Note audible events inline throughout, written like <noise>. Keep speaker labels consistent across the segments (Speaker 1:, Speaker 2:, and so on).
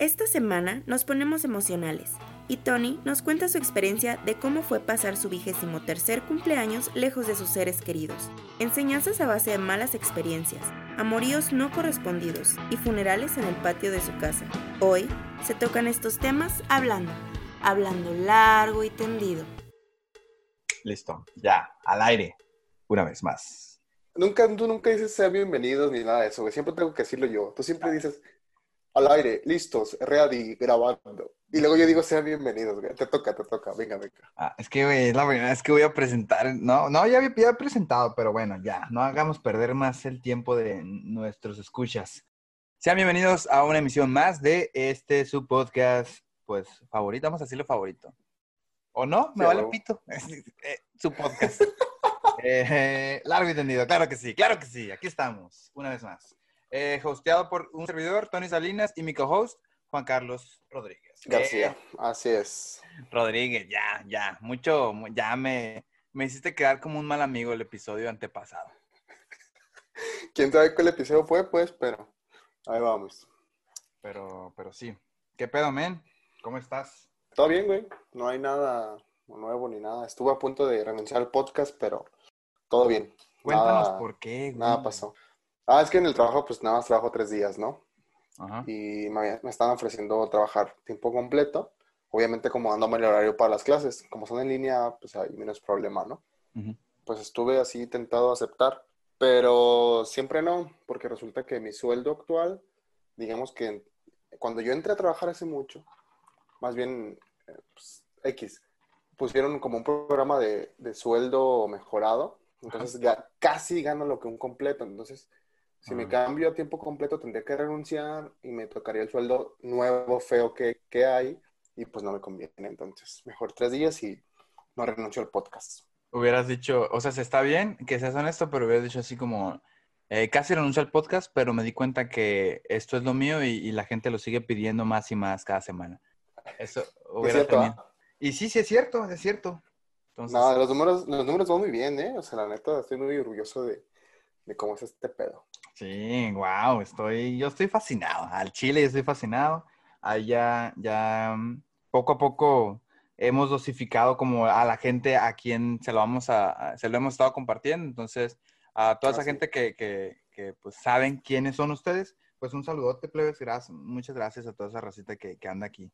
Speaker 1: Esta semana nos ponemos emocionales y Tony nos cuenta su experiencia de cómo fue pasar su vigésimo tercer cumpleaños lejos de sus seres queridos. Enseñanzas a base de malas experiencias, amoríos no correspondidos y funerales en el patio de su casa. Hoy se tocan estos temas hablando, hablando largo y tendido.
Speaker 2: Listo, ya, al aire, una vez más.
Speaker 3: Nunca, tú nunca dices sean bienvenidos ni nada de eso, güey. Siempre tengo que decirlo yo. Tú siempre dices al aire, listos, ready, grabando. Y luego yo digo sean bienvenidos, güey. Te toca, te toca. Venga, venga.
Speaker 2: Ah, es que, güey, la verdad es que voy a presentar. No, no, ya había, ya he presentado, pero bueno, ya, no hagamos perder más el tiempo de nuestros escuchas. Sean bienvenidos a una emisión más de este su podcast, pues favorito, vamos a decirlo favorito. ¿O no? Me
Speaker 3: Sí,
Speaker 2: vale pito. <laughs> Eh, su podcast. <laughs> Eh, largo y tendido, claro que sí, claro que sí. Aquí estamos, una vez más. Eh, hosteado por un servidor, Tony Salinas, y mi co-host, Juan Carlos Rodríguez.
Speaker 3: García,
Speaker 2: Eh,
Speaker 3: así es.
Speaker 2: Rodríguez, ya, ya, mucho, mu- ya me, me hiciste quedar como un mal amigo el episodio antepasado. <laughs>
Speaker 3: ¿Quién sabe cuál episodio fue? Pues, pero ahí vamos.
Speaker 2: Pero, pero sí. ¿Qué pedo, men? ¿Cómo estás?
Speaker 3: Todo bien, güey. No hay nada nuevo ni nada. Estuve a punto de renunciar al podcast, pero todo bien.
Speaker 2: Cuéntanos
Speaker 3: Nada-
Speaker 2: por qué, güey.
Speaker 3: Nada pasó. Ah, es que en el trabajo, pues nada más trabajo tres días, ¿no?
Speaker 2: Ajá.
Speaker 3: y me, me estaban ofreciendo trabajar tiempo completo, obviamente como dándome el horario para las clases, como son en línea, pues hay menos problema, ¿no? Pues estuve así tentado a aceptar, pero siempre no, porque resulta que mi sueldo actual, digamos que cuando yo entré a trabajar hace mucho, más bien eh, pues, X, pusieron como un programa de, de sueldo mejorado, entonces casi gano lo que un completo, entonces si me cambio a tiempo completo, tendría que renunciar y me tocaría el sueldo nuevo, feo que, que hay, y pues no me conviene. Entonces, mejor tres días y no renuncio al podcast.
Speaker 2: Hubieras dicho, o sea, se está bien que seas honesto, pero hubieras dicho así como, eh, casi renuncio al podcast, pero me di cuenta que esto es lo mío y, y la gente lo sigue pidiendo más y más cada semana. Eso <laughs>
Speaker 3: Es
Speaker 2: hubiera
Speaker 3: cierto,
Speaker 2: tenido-
Speaker 3: ¿ah?
Speaker 2: Y sí, sí es cierto, es cierto. Entonces,
Speaker 3: No, los números, los números van muy bien, ¿eh? O sea, la neta, estoy muy orgulloso de, de cómo es este pedo.
Speaker 2: Sí, wow, estoy, yo estoy fascinado. Al Chile yo estoy fascinado. Ahí ya, ya mm, poco a poco hemos dosificado como a la gente a quien se lo vamos a, se lo hemos estado compartiendo. Entonces, a toda esa gente que, que, que, pues saben quiénes son ustedes, pues un saludote, plebes, gracias, muchas gracias a toda esa racita que, que anda aquí.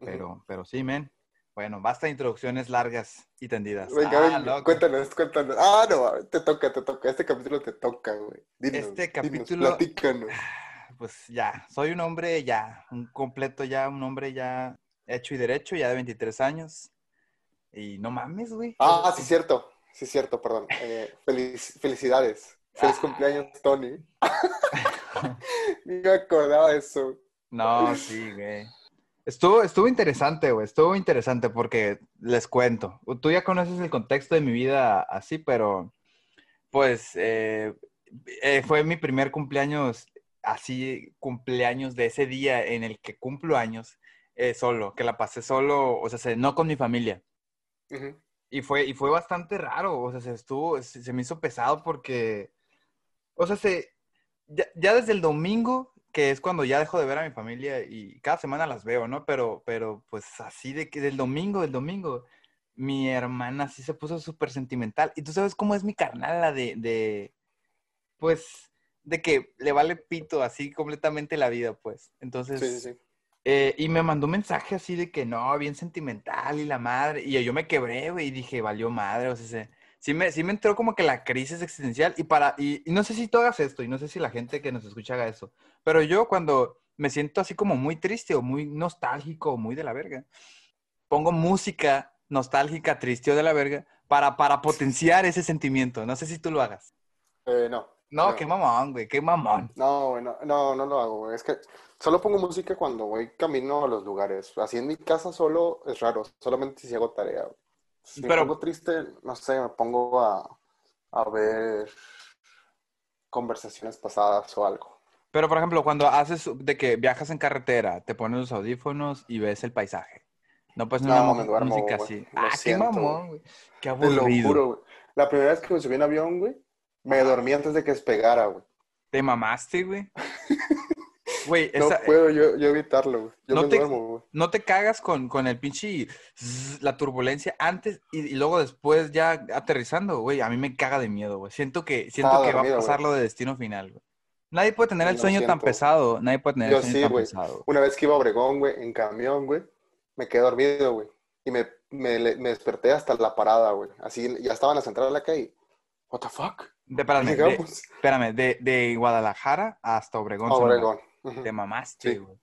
Speaker 2: Pero, pero sí, men. Bueno, basta de introducciones largas y tendidas.
Speaker 3: Venga,
Speaker 2: Ah,
Speaker 3: cuéntanos, cuéntanos. Ah, no, te toca, te toca. Este capítulo te toca, güey. Dinos,
Speaker 2: Este
Speaker 3: dinos,
Speaker 2: capítulo-
Speaker 3: platícanos. <sighs>
Speaker 2: pues ya, soy un hombre ya, un completo ya, un hombre ya hecho y derecho, ya de 23 años. Y no mames, güey.
Speaker 3: Ah, sí, cierto. Sí, cierto, perdón. Eh, felic- felicidades. Feliz
Speaker 2: Ah.
Speaker 3: cumpleaños, Tony. <laughs> <laughs> Ni me acordaba de eso.
Speaker 2: No, sí, güey. Estuvo, estuvo interesante, güey. Estuvo interesante porque les cuento. Tú ya conoces el contexto de mi vida así, pero pues eh, eh, fue mi primer cumpleaños, así, cumpleaños de ese día en el que cumplo años eh, solo, que la pasé solo, o sea, se- no con mi familia.
Speaker 3: Ujú.
Speaker 2: Y fue, y fue bastante raro, o sea, se estuvo, se, se me hizo pesado porque, o sea, se, ya, ya desde el domingo, que es cuando ya dejo de ver a mi familia y cada semana las veo, ¿no? Pero, pero pues así de que del domingo, del domingo, mi hermana sí se puso súper sentimental. Y tú sabes cómo es mi carnal, la de, de, pues, de que le vale pito así completamente la vida, pues. Entonces,
Speaker 3: Sí, sí, sí.
Speaker 2: eh, y me mandó un mensaje así de que no, bien sentimental y la madre. Y yo me quebré, güey, y dije, valió madre. O sea, se- sí, me, sí me entró como que la crisis existencial. Y para, y, y no sé si tú hagas esto, y no sé si la gente que nos escucha haga eso. Pero yo cuando me siento así como muy triste o muy nostálgico o muy de la verga, pongo música nostálgica, triste o de la verga, para, para potenciar ese sentimiento. No sé si tú lo hagas.
Speaker 3: Eh, no.
Speaker 2: No,
Speaker 3: No.
Speaker 2: qué mamón, güey, qué mamón.
Speaker 3: No, no, no, no lo hago, güey. Es que solo pongo música cuando voy camino a los lugares. Así en mi casa solo es raro, solamente si hago tarea. güey. Si me
Speaker 2: Pero-
Speaker 3: pongo triste, no sé, me pongo a, a ver conversaciones pasadas o algo.
Speaker 2: Pero, por ejemplo, cuando haces de que viajas en carretera, te pones los audífonos y ves el paisaje. No pues
Speaker 3: No, me duermo,
Speaker 2: música así.
Speaker 3: Lo
Speaker 2: Ah, qué mamón, güey. Qué
Speaker 3: Te lo
Speaker 2: aburrido.
Speaker 3: juro, güey. La primera vez que me subí en avión, güey, me dormí antes de que despegara, güey.
Speaker 2: Te mamaste, güey. <laughs> Güey,
Speaker 3: No puedo yo, yo evitarlo, güey. Yo
Speaker 2: No
Speaker 3: me
Speaker 2: te-
Speaker 3: duermo, güey.
Speaker 2: no te cagas con, con el pinche zzz, la turbulencia antes y, y luego después ya aterrizando, güey. A mí me caga de miedo, güey. Siento que, siento
Speaker 3: Estaba
Speaker 2: que va a pasar lo de destino final, güey. Nadie puede tener el sueño tan pesado. Nadie puede tener
Speaker 3: Yo
Speaker 2: el sueño
Speaker 3: sí,
Speaker 2: tan
Speaker 3: güey.
Speaker 2: pesado.
Speaker 3: Una vez que iba a Obregón, güey, en camión, güey, me quedé dormido, güey. Y me, me, desperté hasta la parada, güey. Así, ya estaba en la central de la calle. What the fuck?
Speaker 2: De, espérame, <laughs> de, espérame, de, de Guadalajara hasta Obregón.
Speaker 3: Obregón.
Speaker 2: Te mamaste,
Speaker 3: Sí.
Speaker 2: güey.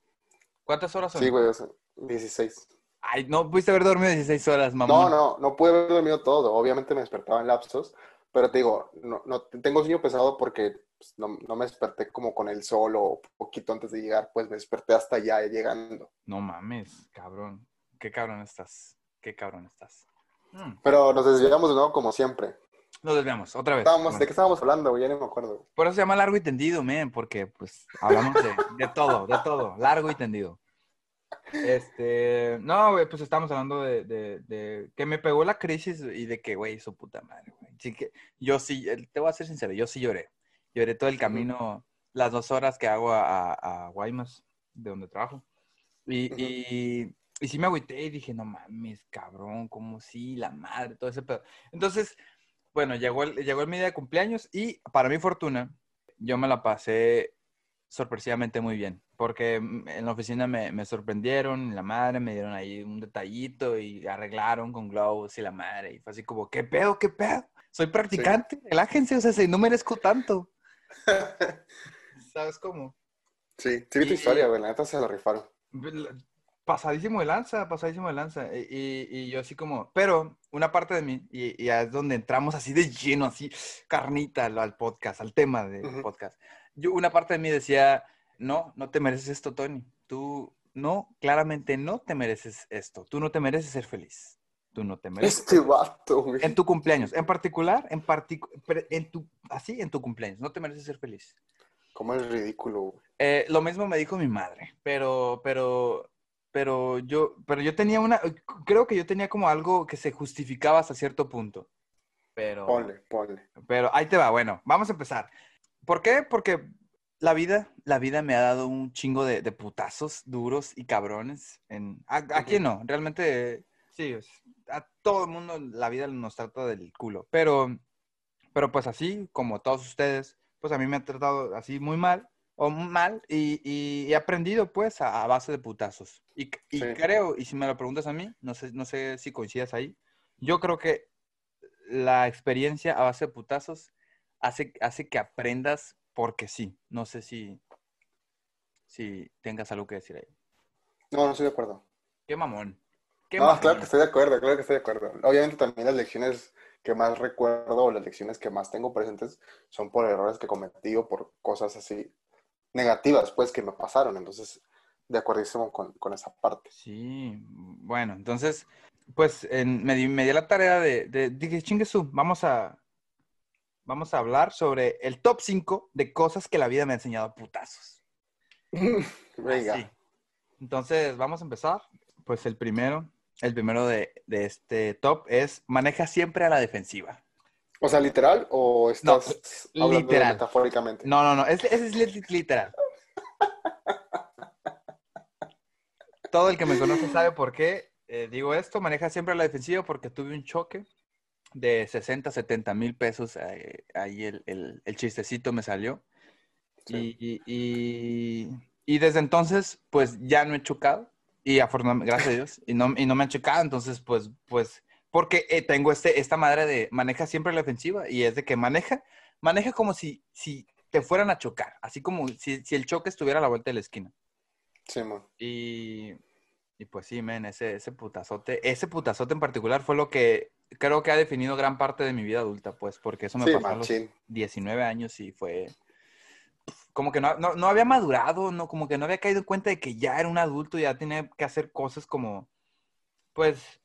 Speaker 2: ¿Cuántas horas son?
Speaker 3: Sí, güey, o sea, 16.
Speaker 2: Ay, no pudiste haber dormido 16 horas,
Speaker 3: No,
Speaker 2: mamón.
Speaker 3: no, no pude haber dormido todo. Obviamente me despertaba en lapsos, pero te digo, no, no tengo sueño pesado porque pues, no, no me desperté como con el sol o poquito antes de llegar, pues me desperté hasta ya llegando.
Speaker 2: No mames, cabrón. Qué cabrón estás. Qué cabrón estás. Mm.
Speaker 3: Pero nos desviamos de nuevo como siempre.
Speaker 2: Nos desviamos, otra vez.
Speaker 3: Estábamos. ¿De qué estábamos hablando, güey? Ya no me acuerdo.
Speaker 2: Por eso se llama largo y tendido, men, porque pues hablamos de, de todo, de todo, largo y tendido. Este, no, güey, pues estamos hablando de, de- de que me pegó la crisis y de que, güey, su puta madre, güey. Sí que, yo sí, eh, te voy a ser sincero, yo sí lloré. Lloré todo el camino, las dos horas que hago a, a, Guaymas, de donde trabajo. Y,
Speaker 3: Ujú.
Speaker 2: y, y sí me agüité y dije, no mames, cabrón, como sí, la madre, todo ese pedo. Entonces, bueno, llegó el, llegó el mi día de cumpleaños y para mi fortuna, yo me la pasé sorpresivamente muy bien, porque en la oficina me, me sorprendieron, la madre me dieron ahí un detallito y arreglaron con globos y la madre, y fue así como, ¿qué pedo, qué pedo? Soy practicante, relájense, o sea, si no merezco tanto. <laughs> ¿Sabes cómo?
Speaker 3: Sí, sí vi tu historia, güey. La neta se la rifaron.
Speaker 2: Pasadísimo de lanza, pasadísimo de lanza. Y, y- y yo así como, pero una parte de mí, y, y es donde entramos así de lleno, así carnita al, al podcast, al tema del podcast. Yo, una parte de mí decía, no, no te mereces esto, Tony. Tú, no, claramente no te mereces esto. Tú no te mereces ser feliz. Tú no te mereces.
Speaker 3: Este vato, güey.
Speaker 2: En tu cumpleaños, en particular, en particu- en tu, así, en tu cumpleaños, no te mereces ser feliz.
Speaker 3: Cómo es ridículo, güey.
Speaker 2: Eh, lo mismo me dijo mi madre, pero, pero, pero yo, pero yo tenía una, creo que yo tenía como algo que se justificaba hasta cierto punto. Pero,
Speaker 3: Ponle, ponle.
Speaker 2: pero ahí te va, bueno, vamos a empezar. ¿Por qué? Porque la vida, la vida me ha dado un chingo de, de putazos duros y cabrones. En, a, ¿a quién no? Realmente, sí, a todo el mundo la vida nos trata del culo. Pero, pero pues así, como todos ustedes, pues a mí me ha tratado así muy mal o mal y, y he aprendido pues a, a base de putazos. Y, y
Speaker 3: Sí.
Speaker 2: creo, y si me lo preguntas a mí, no sé, no sé si coincidas ahí, yo creo que la experiencia a base de putazos hace, hace que aprendas porque sí. No sé si, si tengas algo que decir ahí.
Speaker 3: No, no estoy de acuerdo.
Speaker 2: Qué mamón. Qué
Speaker 3: No,
Speaker 2: mamón.
Speaker 3: claro que estoy de acuerdo, claro que estoy de acuerdo. Obviamente también las lecciones que más recuerdo o las lecciones que más tengo presentes son por errores que cometí o por cosas así negativas, pues, que me pasaron. Entonces, de acuerdísimo con, con esa parte.
Speaker 2: Sí, bueno, entonces, pues en- me, di, me di la tarea de, de, dije, vamos a, vamos a hablar sobre el top 5 de cosas que la vida me ha enseñado a putazos. <laughs>
Speaker 3: Venga.
Speaker 2: Así. Entonces, vamos a empezar. Pues el primero, el primero de, de este top es maneja siempre a la defensiva.
Speaker 3: O sea, literal o estás hablando
Speaker 2: literal.
Speaker 3: metafóricamente.
Speaker 2: No, no, no, ese, es li- literal. <laughs> Todo el que me conoce sabe por qué eh, digo esto. Maneja siempre la defensiva porque tuve un choque de 60, 70 mil pesos. eh, ahí el, el- el chistecito me salió.
Speaker 3: Sí.
Speaker 2: Y, y- y- y desde entonces, pues ya no he chocado. Y afortunadamente, gracias a Dios, y no, y no me han chocado. Entonces, pues, pues, porque eh, tengo este, esta madre de maneja siempre la defensiva y es de que maneja, maneja como si, si te fueran a chocar, así como si, si el choque estuviera a la vuelta de la esquina.
Speaker 3: Simón.
Speaker 2: Y, y pues sí, men, ese, ese putazote, ese putazote en particular fue lo que creo que ha definido gran parte de mi vida adulta, pues, porque eso me
Speaker 3: Sí,
Speaker 2: pasó a los
Speaker 3: machín.
Speaker 2: 19 años y fue como que no, no, no había madurado, no, como que no había caído en cuenta de que ya era un adulto, ya tenía que hacer cosas como, pues,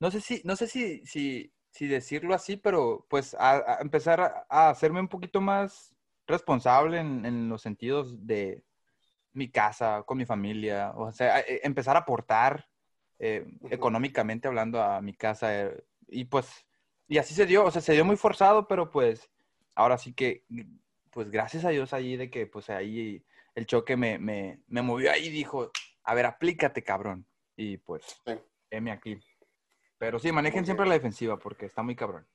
Speaker 2: no sé si, no sé si, si, si decirlo así, pero pues a, a empezar a, a hacerme un poquito más responsable en, en los sentidos de mi casa, con mi familia, o sea, a- e- empezar a aportar eh, económicamente hablando a mi casa. eh, y pues, y así se dio, o sea, se dio muy forzado, pero pues ahora sí que, pues gracias a Dios ahí de que pues ahí el choque me, me, me movió ahí y dijo, a ver, aplícate, cabrón. Y pues,
Speaker 3: Sí.
Speaker 2: M aquí. Pero sí, manejen siempre la defensiva porque está muy cabrón.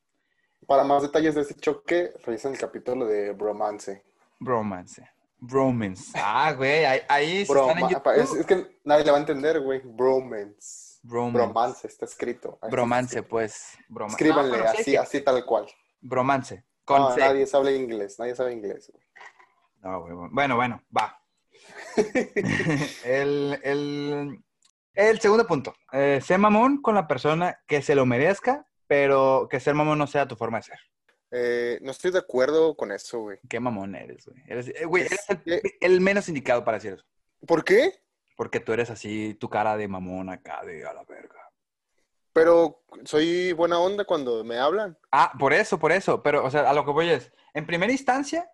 Speaker 3: Para más detalles de este choque, revisen el capítulo de Bromance.
Speaker 2: Bromance. Bromance. Ah, güey, ahí, ahí si están en
Speaker 3: es,
Speaker 2: YouTube.
Speaker 3: es que nadie le va a entender, güey. Bromance.
Speaker 2: Bromance.
Speaker 3: Bromance está escrito. Ahí está
Speaker 2: Bromance,
Speaker 3: escrito.
Speaker 2: pues. Broma-
Speaker 3: Escríbanle
Speaker 2: No, hay
Speaker 3: así,
Speaker 2: que-
Speaker 3: así tal cual.
Speaker 2: Bromance. Con
Speaker 3: No,
Speaker 2: C.
Speaker 3: nadie sabe inglés, nadie sabe inglés. güey.
Speaker 2: No, güey, bueno, bueno, va. <laughs> <laughs> el, el, el segundo punto. Eh, sé mamón con la persona que se lo merezca, pero que ser mamón no sea tu forma de ser.
Speaker 3: Eh, no estoy de acuerdo con eso, güey.
Speaker 2: Qué mamón eres, güey. Eres, eh, güey,
Speaker 3: Es
Speaker 2: eres el, el menos indicado para decir eso.
Speaker 3: ¿Por qué?
Speaker 2: Porque tú eres así, tu cara de mamón acá, de a la verga.
Speaker 3: Pero soy buena onda cuando me hablan.
Speaker 2: Ah, por eso, por eso. Pero, o sea, a lo que voy es, en primera instancia,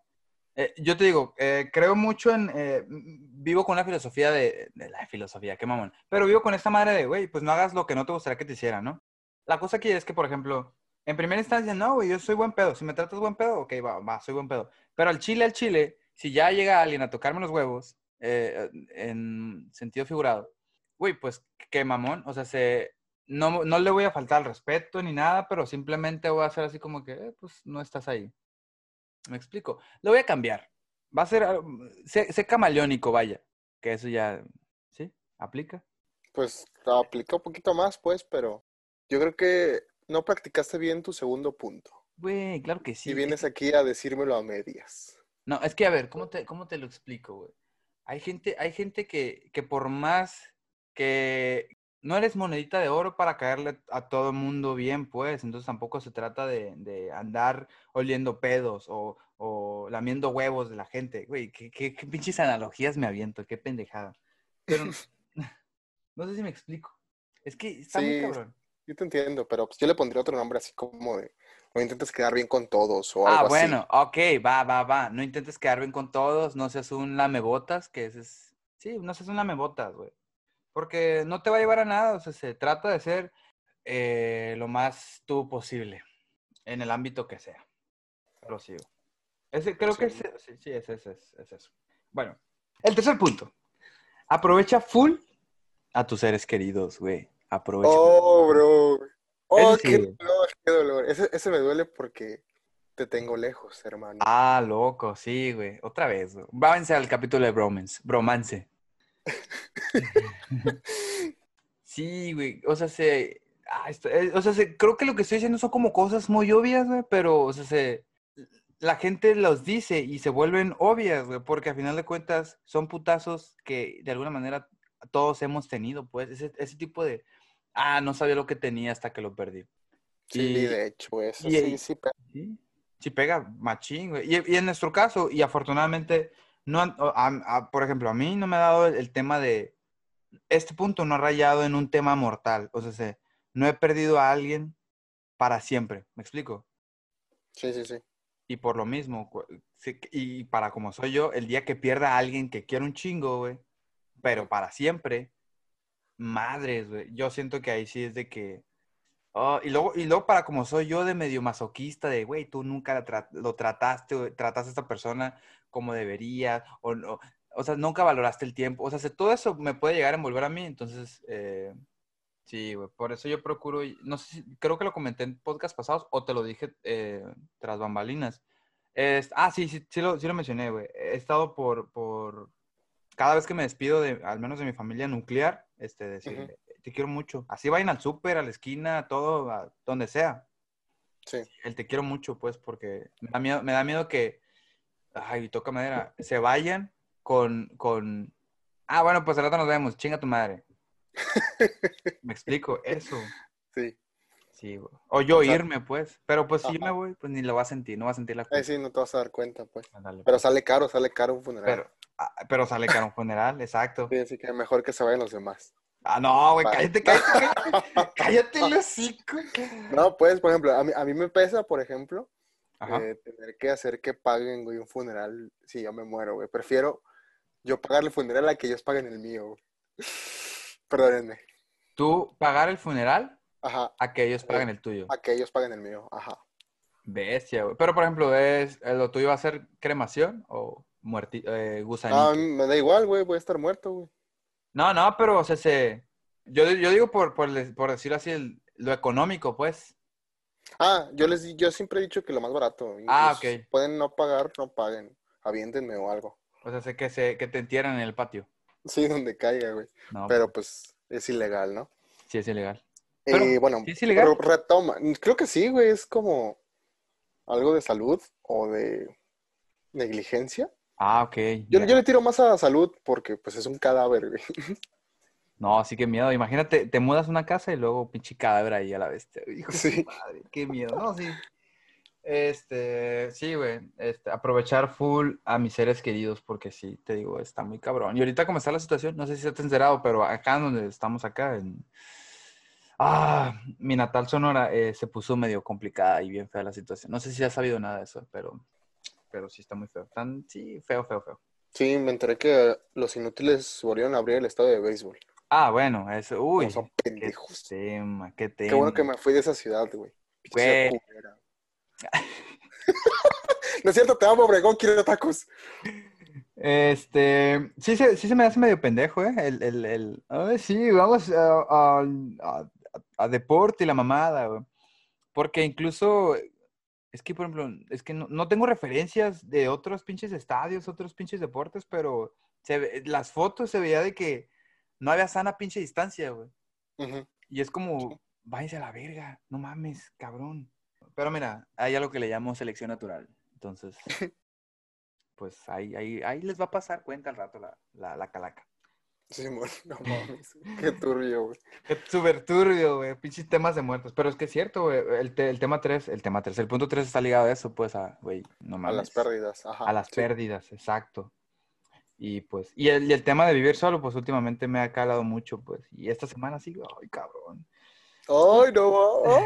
Speaker 2: eh, yo te digo, eh, creo mucho en, eh, vivo con la filosofía de, la filosofía, qué mamón. Pero vivo con esta madre de, güey, pues no hagas lo que no te gustaría que te hicieran, ¿no? La cosa aquí es que, por ejemplo, en primera instancia, no, güey, yo soy buen pedo. Si me tratas buen pedo, ok, va, va, soy buen pedo. Pero al chile, al chile, si ya llega alguien a tocarme los huevos, en sentido figurado, güey, pues qué mamón. O sea, se, no, no le voy a faltar al respeto ni nada, pero simplemente voy a hacer así como que, pues no estás ahí. Me explico. Lo voy a cambiar. Va a ser, sé, sé camaleónico, vaya. Que eso ya, ¿sí? ¿Aplica?
Speaker 3: Pues aplica un poquito más, pues, pero yo creo que no practicaste bien tu segundo punto.
Speaker 2: Güey, claro que sí.
Speaker 3: y vienes aquí a decírmelo a medias.
Speaker 2: No, es que a ver, ¿cómo te, cómo te lo explico, güey? Hay gente, hay gente que, que por más que no eres monedita de oro para caerle a todo el mundo bien, pues, entonces tampoco se trata de, de andar oliendo pedos o, o lamiendo huevos de la gente. Güey, qué, qué, qué pinches analogías me aviento, qué pendejada. Pero no <laughs> <laughs> sé si me explico. Es que está muy
Speaker 3: Sí,
Speaker 2: cabrón.
Speaker 3: Yo te entiendo, pero pues yo le pondría otro nombre así como de no intentes quedar bien con todos o algo
Speaker 2: Ah,
Speaker 3: así.
Speaker 2: bueno, ok, va, va, va. No intentes quedar bien con todos, no seas un lamebotas, que ese es... Sí, no seas un lamebotas, güey. Porque no te va a llevar a nada, o sea, se trata de ser eh, lo más tú posible, en el ámbito que sea. Prosigo. Ese, creo que ese- sí, sí, es, es, es, es eso. Bueno, el tercer punto. Aprovecha full a tus seres queridos, güey. Aprovecha.
Speaker 3: Oh, bro. Oh, qué dolor, qué dolor. Ese, ese me duele porque te tengo lejos, hermano.
Speaker 2: Ah, loco, sí, güey. Otra vez. Váyanse al capítulo de Bromance. Bromance. <laughs> Sí, güey. O sea, se. ah, esto- eh, o sea, se- creo que lo que estoy diciendo son como cosas muy obvias, güey, pero, o sea, se. La gente los dice y se vuelven obvias, güey, porque a final de cuentas son putazos que de alguna manera todos hemos tenido, pues, ese, ese tipo de. Ah, no sabía lo que tenía hasta que lo perdí.
Speaker 3: sí,
Speaker 2: y-
Speaker 3: de hecho, eso
Speaker 2: y-
Speaker 3: sí,
Speaker 2: y-
Speaker 3: sí. pero-
Speaker 2: Sí, sí pega machín, güey. Y, y en nuestro caso, y afortunadamente, no, a- a- por ejemplo, a mí no me ha dado el, el tema de, este punto no ha rayado en un tema mortal, o sea, se- no he perdido a alguien para siempre, ¿me explico?
Speaker 3: Sí, sí, sí.
Speaker 2: Y por lo mismo, y para como soy yo, el día que pierda a alguien que quiero un chingo, güey, pero para siempre, madres, güey, yo siento que ahí sí es de que... oh, y, luego, y luego para como soy yo de medio masoquista, de, güey, tú nunca la tra- lo trataste, güey, trataste a esta persona como deberías, o, no- o sea, nunca valoraste el tiempo, o sea, todo eso me puede llegar a envolver a mí, entonces, eh, sí, güey, por eso yo procuro, no sé si, creo que lo comenté en podcast pasados, o te lo dije eh, tras bambalinas. Es- ah, sí, sí, sí lo, sí lo mencioné, güey. He estado por, por, cada vez que me despido de, al menos de mi familia nuclear, este, decirle, te quiero mucho. Así vayan al súper, a la esquina, a todo, a donde sea.
Speaker 3: Sí.
Speaker 2: El te quiero mucho, pues, porque me da miedo, me da miedo que, ay, toca madera, se vayan con, con, ah, bueno, pues al rato nos vemos, chinga tu madre. <laughs> Me explico, eso.
Speaker 3: Sí.
Speaker 2: Sí. O yo
Speaker 3: O sea,
Speaker 2: irme, pues. Pero pues si yo me
Speaker 3: ajá.
Speaker 2: voy, pues ni lo va a sentir, no va a sentir la culpa.
Speaker 3: Ahí sí, no te vas a dar cuenta, pues. Pero
Speaker 2: pues.
Speaker 3: sale caro, sale caro un funeral.
Speaker 2: Pero, ah, pero sale caro un funeral, exacto.
Speaker 3: Sí, así que mejor que se vayan los demás.
Speaker 2: Ah, no, güey, cállate, cállate, cállate. <laughs> Cállate el hocico.
Speaker 3: No, pues, por ejemplo, a mí, a mí me pesa, por ejemplo, eh, tener que hacer que paguen, güey, un funeral si yo me muero, güey. Prefiero yo pagarle el funeral a que ellos paguen el mío, güey. Perdónenme.
Speaker 2: Tú pagar el funeral
Speaker 3: Ajá,
Speaker 2: a que ellos paguen el tuyo.
Speaker 3: a que ellos paguen el mío. Ajá.
Speaker 2: Bestia, güey. Pero, por ejemplo, es, ¿lo tuyo va a ser cremación o muerti eh,
Speaker 3: Ah,
Speaker 2: gusanito.
Speaker 3: me da igual, güey, voy a estar muerto, güey.
Speaker 2: No, no, pero, o sea, se... Yo, yo digo por, por, por decirlo así, el- lo económico, pues.
Speaker 3: Ah, yo les yo siempre he dicho que lo más barato.
Speaker 2: Ah,
Speaker 3: si
Speaker 2: ok.
Speaker 3: Pueden no pagar, no paguen. Aviéntenme o algo.
Speaker 2: O sea, sé que, se, que te entierran en el patio.
Speaker 3: Sí, donde caiga, güey.
Speaker 2: No,
Speaker 3: Pero pues es ilegal, ¿no?
Speaker 2: sí es ilegal. Pero,
Speaker 3: Eh, bueno,
Speaker 2: ¿sí es ilegal?
Speaker 3: pero retoma. Creo que sí, güey. Es como algo de salud o de negligencia.
Speaker 2: Ah, ok.
Speaker 3: Yo, le tiro más a salud porque pues es un cadáver, güey. <laughs>
Speaker 2: No, sí que miedo. Imagínate, te mudas a una casa y luego pinche cadáver ahí a la bestia. Hijo de su
Speaker 3: Sí.
Speaker 2: madre, qué miedo. No, sí. Este, sí, güey. Este, aprovechar full a mis seres queridos porque sí, te digo, está muy cabrón. Y ahorita como está la situación, no sé si se te enterado, pero acá donde estamos acá, en... Ah, mi natal Sonora eh, se puso medio complicada y bien fea la situación. No sé si has sabido nada de eso, pero, pero sí está muy feo. Tan, sí, feo, feo, feo.
Speaker 3: Sí, me enteré que los inútiles volvieron a abrir el estadio de béisbol.
Speaker 2: Ah, bueno, eso, uy,
Speaker 3: son
Speaker 2: qué
Speaker 3: pendejos.
Speaker 2: tema, qué tema.
Speaker 3: Qué bueno que me fui de esa ciudad, güey.
Speaker 2: Güey. <laughs>
Speaker 3: no es cierto, te amo, Obregón, quiero tacos.
Speaker 2: Este, sí se, sí se me hace medio pendejo, ¿eh? El, el, el, ay, sí, vamos a, a, a- a deporte y la mamada, güey. Porque incluso, es que, por ejemplo, es que no, no tengo referencias de otros pinches estadios, otros pinches deportes, pero se ve- las fotos se veía de que no había sana pinche distancia, güey. Y es como, váyanse a la verga, no mames, cabrón. Pero mira, hay algo que le llamo selección natural. Entonces, <laughs> pues ahí, ahí, ahí les va a pasar cuenta al rato la, la, la calaca.
Speaker 3: Sí, <laughs> no <laughs> mames. Qué turbio, güey.
Speaker 2: Es súper turbio, güey, pinches temas de muertos. Pero es que es cierto, güey, el, te- el tema 3, el tema 3, el punto 3 está ligado a eso, pues, a, güey, no
Speaker 3: A
Speaker 2: mames.
Speaker 3: las pérdidas, ajá.
Speaker 2: A las
Speaker 3: sí.
Speaker 2: pérdidas, exacto. Y pues, y el, y el tema de vivir solo, pues últimamente me ha calado mucho, pues. Y esta semana sí, ay, cabrón.
Speaker 3: Ay, no. ay.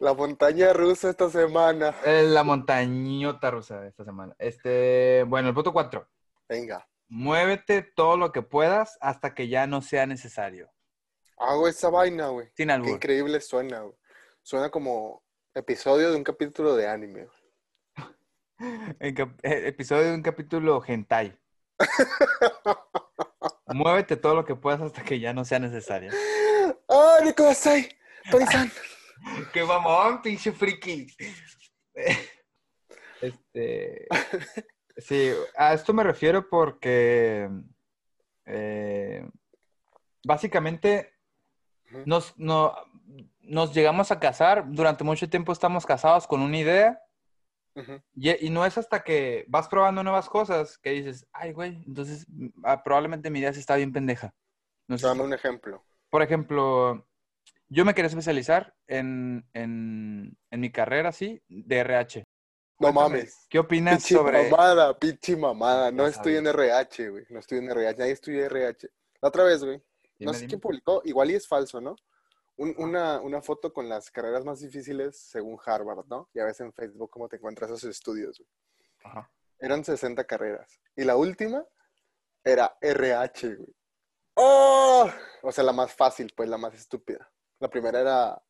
Speaker 3: La montaña rusa esta semana.
Speaker 2: Eh, La montañota rusa esta semana. Este, bueno, el punto 4.
Speaker 3: Venga.
Speaker 2: Muévete todo lo que puedas hasta que ya no sea necesario.
Speaker 3: Hago esa vaina, güey.
Speaker 2: Sin
Speaker 3: Qué
Speaker 2: albur.
Speaker 3: increíble suena, güey. Suena como episodio de un capítulo de anime, <laughs>
Speaker 2: cap- eh, episodio de un capítulo hentai. <laughs> Muévete todo lo que puedas hasta que ya no sea necesario.
Speaker 3: ¡Ay, Nicolás! Tori-san! <laughs>
Speaker 2: ¡Qué mamón, pinche friki! Este. Sí, a esto me refiero porque. eh, básicamente, nos, no- nos llegamos a casar. Durante mucho tiempo estamos casados con una idea. Y, y no es hasta que vas probando nuevas cosas que dices, ay, güey, entonces ah, probablemente mi idea sí está bien pendeja. No sé si-
Speaker 3: Dame un ejemplo.
Speaker 2: por ejemplo, yo me quería especializar en, en, en mi carrera, sí, de RH.
Speaker 3: No
Speaker 2: Cuéntame,
Speaker 3: mames.
Speaker 2: ¿Qué opinas
Speaker 3: Pinche
Speaker 2: sobre...?
Speaker 3: mamada, pinche mamada. No estoy en. RH, güey. No estoy en RH. Nadie estudia RH. La otra vez, güey. No sé
Speaker 2: dime.
Speaker 3: quién publicó. Igual y es falso, ¿no? Un- una, una foto con las carreras más difíciles según Harvard, ¿no? Ya ves en Facebook cómo te encuentras esos estudios, güey.
Speaker 2: Ajá.
Speaker 3: Eran 60 carreras. Y la última era RH, güey. ¡Oh! O sea, la más fácil, pues, la más estúpida. La primera era...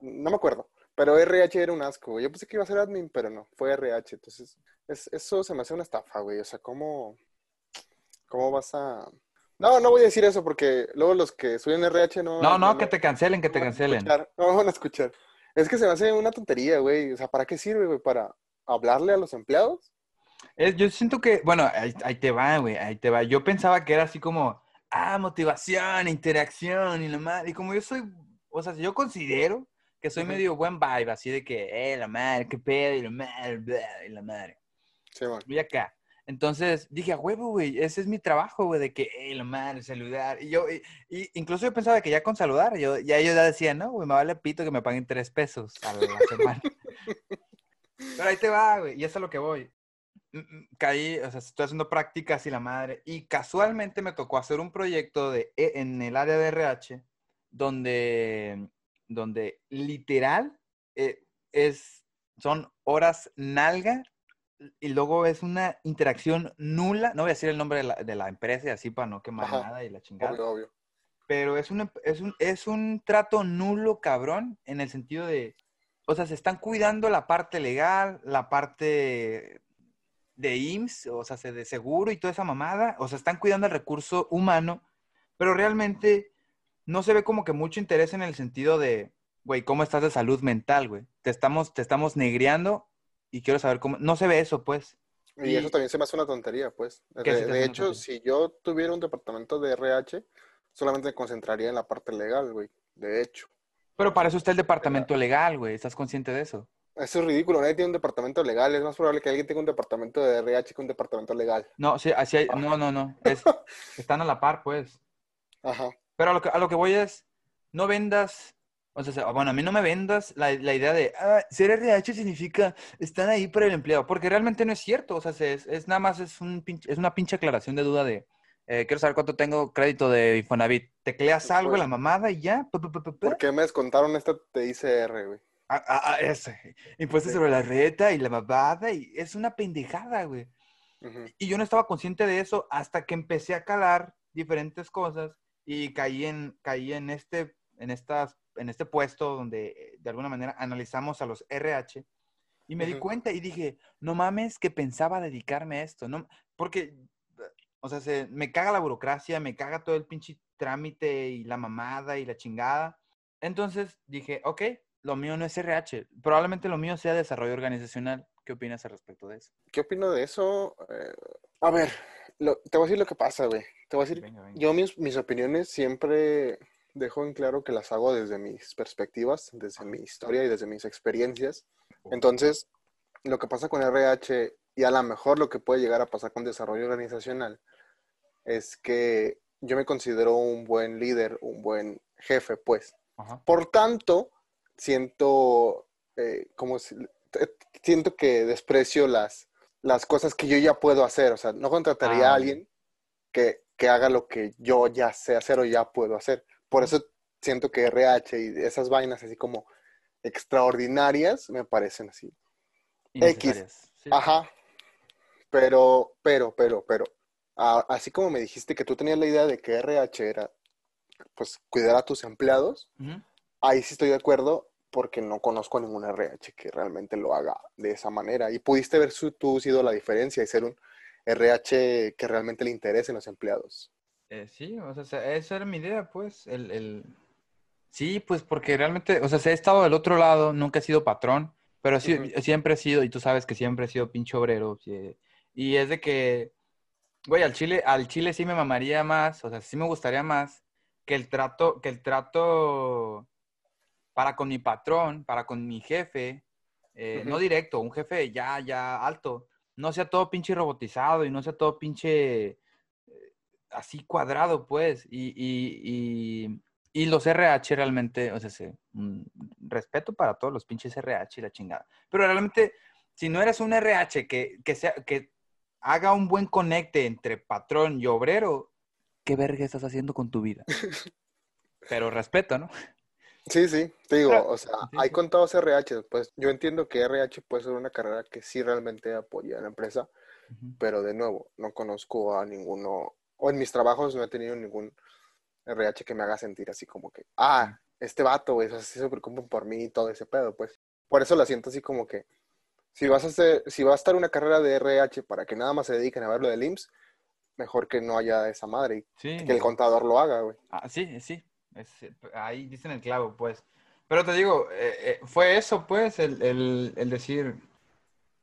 Speaker 3: No me acuerdo. Pero RH era un asco, güey. Yo pensé que iba a ser admin, pero no. Fue RH. Entonces, es- eso se me hace una estafa, güey. O sea, ¿cómo... ¿Cómo vas a...? No, no voy a decir eso porque luego los que suben RH no...
Speaker 2: No, no, que te cancelen, que
Speaker 3: no
Speaker 2: te cancelen.
Speaker 3: escuchar, No van a escuchar. Es que se me hace una tontería, güey. O sea, ¿para qué sirve, güey? ¿Para hablarle a los empleados?
Speaker 2: Es- yo siento que, bueno, ahí, ahí te va, güey, ahí te va. Yo pensaba que era así como, ah, motivación, interacción y la madre. Y como yo soy, o sea, yo considero que soy
Speaker 3: Ujú.
Speaker 2: medio buen vibe, así de que, eh, la madre, qué pedo, y la madre, y la madre.
Speaker 3: Sí, man.
Speaker 2: Voy acá. Entonces dije, a huevo, güey, ese es mi trabajo, güey, de que, eh, la madre, saludar. Y yo, y, y incluso yo pensaba que ya con saludar, yo, ya ellos ya decían, no, güey, me vale pito que me paguen tres pesos a la <laughs> semana. Pero ahí te va, güey, y eso es lo que voy. Mm, mm, Caí, o sea, estoy haciendo prácticas y la madre, y casualmente me tocó hacer un proyecto de, e- en el área de RH, donde, donde literal eh, es, son horas nalga y luego es una interacción nula. No voy a decir el nombre de la, de la empresa y así para no quemar
Speaker 3: Ajá.
Speaker 2: nada y la chingada.
Speaker 3: Obvio, obvio.
Speaker 2: Pero es un, es, un, es un trato nulo, cabrón, en el sentido de, o sea, se están cuidando la parte legal, la parte de IMSS, o sea, de seguro y toda esa mamada, o sea, están cuidando el recurso humano, pero realmente no se ve como que mucho interés en el sentido de, güey, ¿cómo estás de salud mental, güey? Te estamos, te estamos negreando y quiero saber cómo, no se ve eso, pues.
Speaker 3: Y, eso también se me hace una tontería, pues. De, hecho, si yo tuviera un departamento de RH, solamente me concentraría en la parte legal, güey. De hecho.
Speaker 2: Pero para eso está el departamento legal, güey. ¿Estás consciente de eso?
Speaker 3: Eso es ridículo. Nadie tiene un departamento legal. Es más probable que alguien tenga un departamento de RH que un departamento legal.
Speaker 2: No, sí, así hay. No, no, no. <laughs> están a la par, pues.
Speaker 3: Ajá.
Speaker 2: Pero a lo que, a lo que voy es, no vendas o sea, bueno, a mí no me vendas la, idea de ah, ser RH significa están ahí para el empleado, porque realmente no es cierto. O sea, es, es nada más es, un es una pinche aclaración de duda de eh, quiero saber cuánto tengo crédito de Infonavit. Tecleas algo en la mamada y ya.
Speaker 3: ¿Por qué me descontaron esta TICR, güey?
Speaker 2: Ah, ah, ah, ese. Impuestos sobre la reta y la mamada y es una pendejada, güey. Y yo no estaba consciente de eso hasta que empecé a calar diferentes cosas y caí en, caí en este, en estas en este puesto donde de alguna manera analizamos a los RH y me di cuenta y dije, no mames que pensaba dedicarme a esto, no, porque, o sea, se, me caga la burocracia, me caga todo el pinche trámite y la mamada y la chingada. Entonces dije, ok, lo mío no es RH, probablemente lo mío sea desarrollo organizacional. ¿Qué opinas al respecto de eso?
Speaker 3: ¿Qué opino de eso? Eh, a ver, te voy a decir lo que pasa, güey. Te voy a decir, yo mis, mis opiniones siempre dejo en claro que las hago desde mis perspectivas, desde mi historia y desde mis experiencias. Entonces, lo que pasa con RH y a lo mejor lo que puede llegar a pasar con desarrollo organizacional es que yo me considero un buen líder, un buen jefe, pues. Por tanto, siento eh, como eh, siento que desprecio las, las cosas que yo ya puedo hacer. O sea, no contrataría a ah, alguien que, que haga lo que yo ya sé hacer o ya puedo hacer. Por eso siento que RH y esas vainas así como extraordinarias me parecen así. X. Ajá. Pero, pero, pero, pero. así como me dijiste que tú tenías la idea de que RH era, pues, cuidar a tus empleados, ahí sí estoy de acuerdo porque no conozco a ningún RH que realmente lo haga de esa manera. Y pudiste ver su, tú sido la diferencia y ser un RH que realmente le interese en los empleados.
Speaker 2: Eh, sí, o sea, esa era mi idea, pues, el, el... Sí, pues porque realmente, o sea, he estado del otro lado, nunca he sido patrón, pero sí, siempre he sido, y tú sabes que siempre he sido pinche obrero, y es de que, güey, al Chile, al Chile sí me mamaría más, o sea, sí me gustaría más que el trato, que el trato para con mi patrón, para con mi jefe, eh, no directo, un jefe ya, ya alto, no sea todo pinche robotizado y no sea todo pinche así cuadrado, pues. Y, y, y, los RH realmente, o sea, respeto para todos los pinches RH y la chingada. Pero realmente, si no eres un RH que, que, sea, que haga un buen conecte entre patrón y obrero, ¿qué verga estás haciendo con tu vida? <laughs> Pero respeto, ¿no?
Speaker 3: Sí, sí, te digo, o sea, hay contados RH, pues yo entiendo que RH puede ser una carrera que sí realmente apoya a la empresa, pero de nuevo, no conozco a ninguno o en mis trabajos no he tenido ningún RH que me haga sentir así como que, ah, este vato, güey, así se preocupan por mí y todo ese pedo, pues. Por eso la siento así como que, si vas a hacer, si va a estar una carrera de RH para que nada más se dediquen a ver lo del IMSS, mejor que no haya esa madre y que el contador lo haga, güey.
Speaker 2: Ah, sí, sí. Ahí dicen el clavo, pues. Pero te digo, eh, eh, fue eso, pues, el, el, el decir,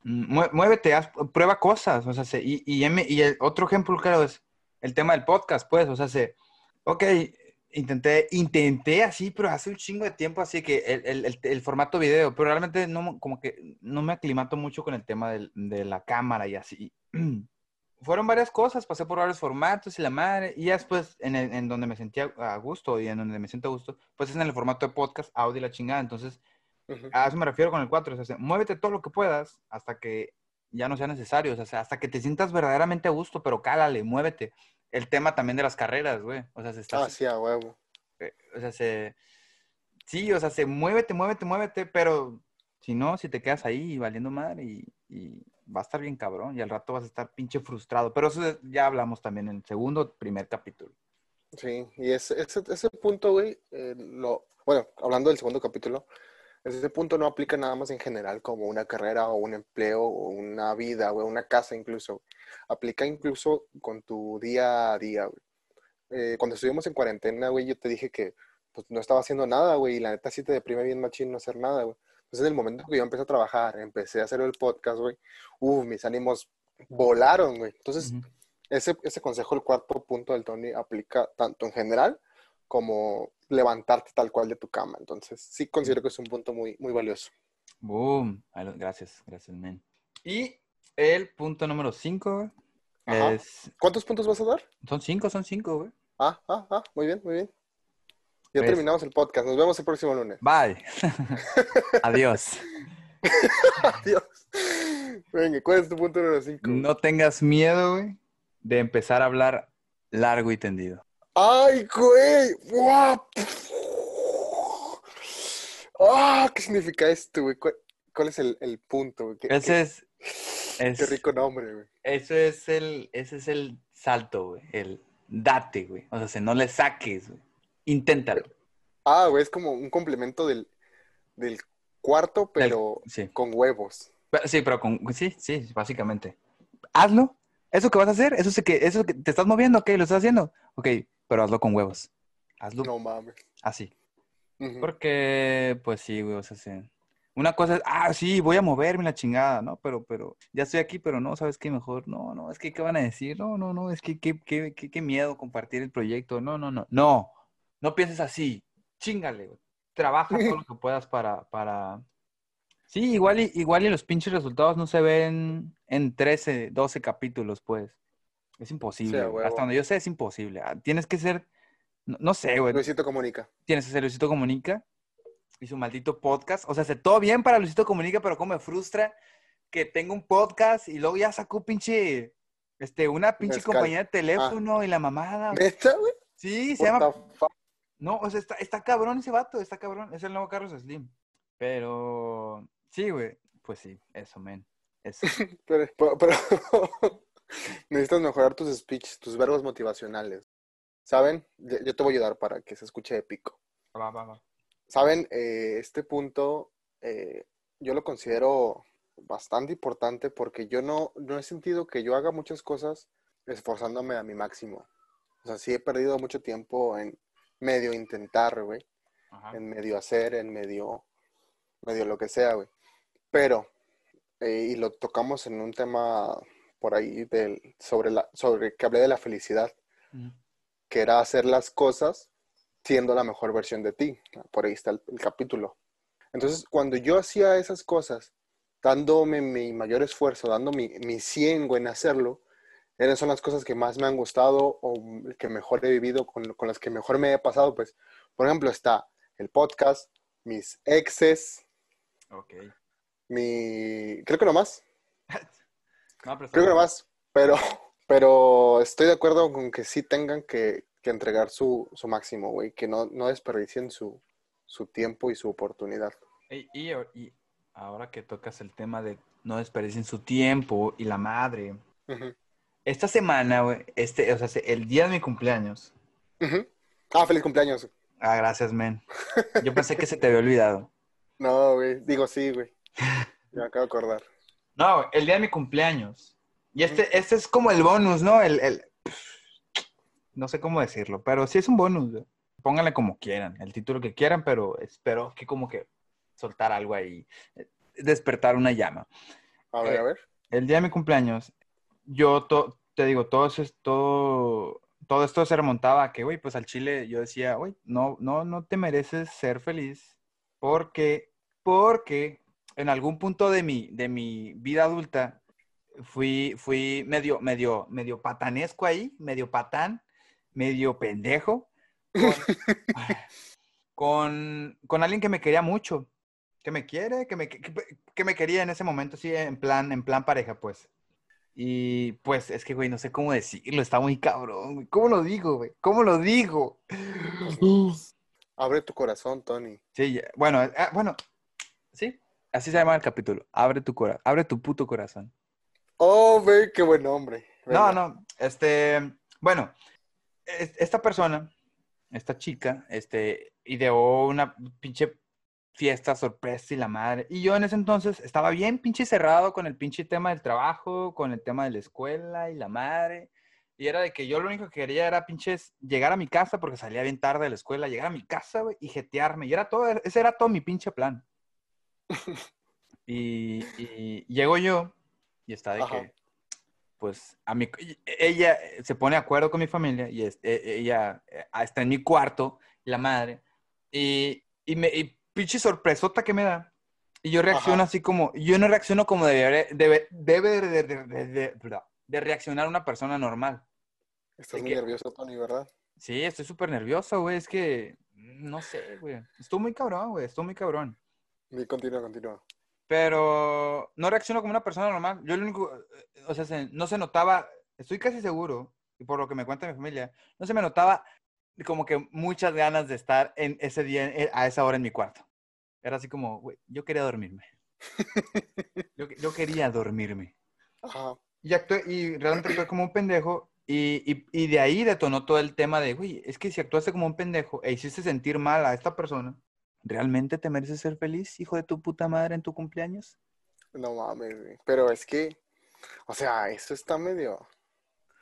Speaker 2: muévete, prueba cosas, o sea, y, y, el otro ejemplo claro es, el tema del podcast, pues, o sea, se, ok, intenté, intenté así, pero hace un chingo de tiempo, así que el, formato video, pero realmente no, como que no me aclimato mucho con el tema de la cámara y así. <clears throat> Fueron varias cosas, pasé por varios formatos y la madre, y ya después en, en donde me sentía a gusto y en donde me siento a gusto, pues es en el formato de podcast, audio y la chingada, entonces, a eso me refiero con el 4, o sea, muévete todo lo que puedas hasta que ya no sea necesario, o sea, hasta que te sientas verdaderamente a gusto, pero cálale, muévete el tema también de las carreras, güey. O sea, se está...
Speaker 3: Ah, sí, a huevo.
Speaker 2: Eh, o sea, se... Sí, o sea, se muévete, muévete, muévete, pero si no, si te quedas ahí valiendo madre y, va a estar bien cabrón y al rato vas a estar pinche frustrado. Pero eso ya hablamos también en el segundo, primer capítulo.
Speaker 3: Sí, y ese, ese, ese punto, güey, eh, lo, bueno, hablando del segundo capítulo, ese punto no aplica nada más en general como una carrera o un empleo o una vida o una casa incluso. Aplica incluso con tu día a día, güey. Eh, cuando estuvimos en cuarentena, güey, yo te dije que pues, no estaba haciendo nada, güey, y la neta sí te deprime bien machín no hacer nada, güey. Entonces, en el momento que yo empecé a trabajar, empecé a hacer el podcast, güey, uh, mis ánimos volaron, güey. Entonces, ese, ese consejo, el cuarto punto del Tony, aplica tanto en general como levantarte tal cual de tu cama. Entonces, sí considero que es un punto muy, muy valioso.
Speaker 2: Boom. Gracias, gracias, men. Y el punto número 5
Speaker 3: Ajá.
Speaker 2: es...
Speaker 3: ¿Cuántos puntos vas a dar?
Speaker 2: Son cinco, son cinco, güey.
Speaker 3: Ah, ah, ah, muy bien, muy bien. Ya
Speaker 2: Pues-
Speaker 3: terminamos el podcast. Nos vemos el próximo lunes.
Speaker 2: Bye. <laughs> Adiós. <laughs>
Speaker 3: Adiós. Venga, ¿cuál es tu punto número 5?
Speaker 2: No tengas miedo, güey, de empezar a hablar largo y tendido.
Speaker 3: ¡Ay, güey! ¡Guau! ¡Ah! ¿Qué significa esto, güey? ¿Cuál, cuál es el, el punto, güey? ¿Qué,
Speaker 2: Ese
Speaker 3: qué-
Speaker 2: es, es-
Speaker 3: qué rico nombre, güey.
Speaker 2: Ese es el, ese es el salto, güey. El date, güey. O sea, si no le saques, güey. Inténtalo.
Speaker 3: Ah, güey, es como un complemento del, del cuarto, pero
Speaker 2: Sí.
Speaker 3: con huevos.
Speaker 2: Pero- sí, pero con. Sí, sí, básicamente. Hazlo. Eso que vas a hacer, eso es que, eso que te estás moviendo, ok, lo estás haciendo. Ok, pero hazlo con huevos. Hazlo
Speaker 3: No mames.
Speaker 2: así.
Speaker 3: Ujú.
Speaker 2: Porque, pues sí, güey, o sea, sí. Una cosa es, ah, sí, voy a moverme la chingada, ¿no? Pero, pero, ya estoy aquí, pero no, ¿sabes qué? Mejor, no, no, es que, ¿qué van a decir? No, no, no, es que, qué, qué, qué, qué miedo compartir el proyecto. No, no, no, no, no pienses así. Chingale, güey. Trabaja todo lo que puedas para, para... Sí, igual y, igual y los pinches resultados no se ven en 13, 12 capítulos, pues. Es imposible,
Speaker 3: Sí,
Speaker 2: güey. Hasta donde yo sé es imposible. Ah, Tienes que ser, no, no sé, güey
Speaker 3: Luisito comunica.
Speaker 2: tienes que ser Luisito Comunica y su maldito podcast. O sea, sé todo bien para Luisito Comunica, pero cómo me frustra que tenga un podcast y luego ya sacó pinche, este, una pinche
Speaker 3: Mezcal.
Speaker 2: compañía de teléfono y la mamada.
Speaker 3: ¿Neta, güey?
Speaker 2: Sí, se
Speaker 3: What
Speaker 2: llama...
Speaker 3: fuck?
Speaker 2: No, o sea, está, está cabrón ese vato, está cabrón. Es el nuevo Carlos Slim. Pero, sí, güey. Pues sí, eso, men. Eso. <laughs>
Speaker 3: Pero, pero- pero- <laughs> necesitas mejorar tus speech, tus verbos motivacionales. ¿Saben? Yo, yo te voy a ayudar para que se escuche épico.
Speaker 2: va, va, va.
Speaker 3: ¿Saben? Eh, este punto eh, yo lo considero bastante importante porque yo no, no he sentido que yo haga muchas cosas esforzándome a mi máximo. O sea, sí he perdido mucho tiempo en medio intentar, güey. En medio hacer, en medio, medio lo que sea, güey. Pero, eh, y lo tocamos en un tema por ahí del, sobre la, sobre que hablé de la felicidad, que era hacer las cosas siendo la mejor versión de ti. Por ahí está el, el capítulo. Entonces, cuando yo hacía esas cosas, dándome mi mayor esfuerzo, dando mi, mi 100, güey, en hacerlo, esas son las cosas que más me han gustado o que mejor he vivido, con, con las que mejor me he pasado, pues. Por ejemplo, está el podcast, mis exes,
Speaker 2: Ok.
Speaker 3: mi... Creo que no más, <laughs>
Speaker 2: No, pero está
Speaker 3: creo que no más, pero, <laughs> pero estoy de acuerdo con que sí tengan que, que entregar su, su máximo, güey, que no, no desperdicien su, su tiempo y su oportunidad.
Speaker 2: Y, y- y ahora que tocas el tema de no desperdicien su tiempo y la madre.
Speaker 3: Ujú,
Speaker 2: Esta semana, güey, este, o sea, se- el día de mi cumpleaños.
Speaker 3: Ah, feliz cumpleaños.
Speaker 2: Ah, gracias, men. <laughs> Yo pensé que se te había olvidado.
Speaker 3: No, güey, digo sí, güey. Me acabo de acordar.
Speaker 2: No, el día de mi cumpleaños. Y este, este es como el bonus, ¿no? El, el- No sé cómo decirlo, pero sí es un bonus. güey. Pónganle como quieran, el título que quieran, pero espero que como que soltar algo ahí, eh, despertar una llama.
Speaker 3: A ver,
Speaker 2: Eh,
Speaker 3: a ver.
Speaker 2: el día de mi cumpleaños, yo to- te digo, todo, eso es- todo, todo esto se remontaba a que, güey, pues al chile yo decía, güey, no, no, no te mereces ser feliz porque, porque en algún punto de mi, de mi vida adulta fui, fui medio, medio, medio patanesco ahí, medio patán, medio pendejo, con, <laughs> con, con alguien que me quería mucho, que me quiere, que me, que, que me quería en ese momento, sí, en plan, en plan pareja, pues. Y pues es que, güey, no sé cómo decirlo, está muy cabrón, güey. ¿Cómo lo digo, güey? ¿Cómo lo digo?
Speaker 3: Abre tu corazón, Tony.
Speaker 2: Sí, bueno, eh, ah, bueno, sí, así se llama el capítulo. Abre tu corazón, abre tu puto corazón.
Speaker 3: Oh, güey, qué buen hombre.
Speaker 2: No,
Speaker 3: Venga.
Speaker 2: no, este, bueno, es- esta persona, esta chica, este, ideó una pinche fiesta, sorpresa y la madre. Y yo en ese entonces estaba bien pinche cerrado con el pinche tema del trabajo, con el tema de la escuela y la madre. Y era de que yo lo único que quería era pinches llegar a mi casa porque salía bien tarde de la escuela, llegar a mi casa, güey, y jetearme. Y era todo, ese era todo mi pinche plan. <laughs> y, y llego yo y está de
Speaker 3: Ajá.
Speaker 2: que, pues, a mi, ella se pone de acuerdo con mi familia y es- e- ella eh, está en mi cuarto, la madre, y, y me, y pinche sorpresota que me da. Y yo reacciono
Speaker 3: Ajá.
Speaker 2: así como, yo no reacciono como debe, debe, debe de, de- de- de- de- de reaccionar una persona normal.
Speaker 3: Estás
Speaker 2: ¿De
Speaker 3: muy
Speaker 2: qué?
Speaker 3: nervioso, Tony, ¿verdad?
Speaker 2: Sí, estoy súper nervioso, güey, es que, no sé, güey, estoy muy cabrón, güey, estoy muy cabrón.
Speaker 3: Y continúa, continúa.
Speaker 2: pero no reacciono como una persona normal. Yo lo único, eh, o sea, se- no se notaba, estoy casi seguro, y por lo que me cuenta mi familia, no se me notaba como que muchas ganas de estar en ese día, a esa hora en mi cuarto. Era así como, güey, yo quería dormirme. <laughs> Yo, yo quería dormirme.
Speaker 3: Ajá.
Speaker 2: Y, actué, y realmente actué como un pendejo. Y, y, y de ahí detonó todo el tema de, güey, es que si actuaste como un pendejo e hiciste sentir mal a esta persona, ¿realmente te mereces ser feliz, hijo de tu puta madre, en tu cumpleaños?
Speaker 3: No mames, güey. Pero es que, o sea, esto está medio...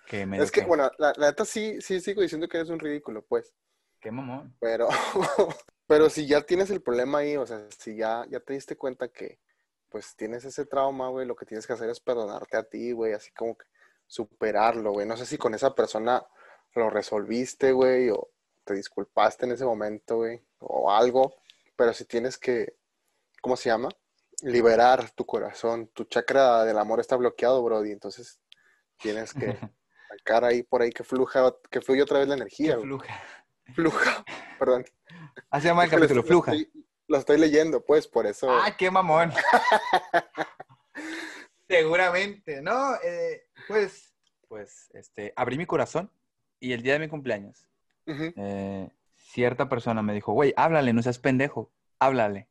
Speaker 2: Que me
Speaker 3: Es que, bueno, la, la neta sí, sí sigo diciendo que eres un ridículo, pues.
Speaker 2: Qué mamón.
Speaker 3: Pero, <laughs> pero si ya tienes el problema ahí, o sea, si ya, ya te diste cuenta que, pues, tienes ese trauma, güey, lo que tienes que hacer es perdonarte a ti, güey, así como que superarlo, güey. No sé si con esa persona lo resolviste, güey, o te disculpaste en ese momento, güey, o algo, pero si tienes que, ¿cómo se llama? Liberar tu corazón, tu chakra del amor está bloqueado, Brody, entonces tienes que <laughs> sacar ahí por ahí que fluja, que fluya otra vez la energía, güey.
Speaker 2: fluja.
Speaker 3: Fluja, perdón.
Speaker 2: Así se llama el
Speaker 3: Es que lo
Speaker 2: capítulo,
Speaker 3: lo
Speaker 2: fluja.
Speaker 3: estoy- Lo estoy leyendo, pues, por eso.
Speaker 2: ¡Ay, qué mamón! <laughs> Seguramente, ¿no? Eh, pues, pues, este, abrí mi corazón y el día de mi cumpleaños, eh, cierta persona me dijo, güey, háblale, no seas pendejo, háblale.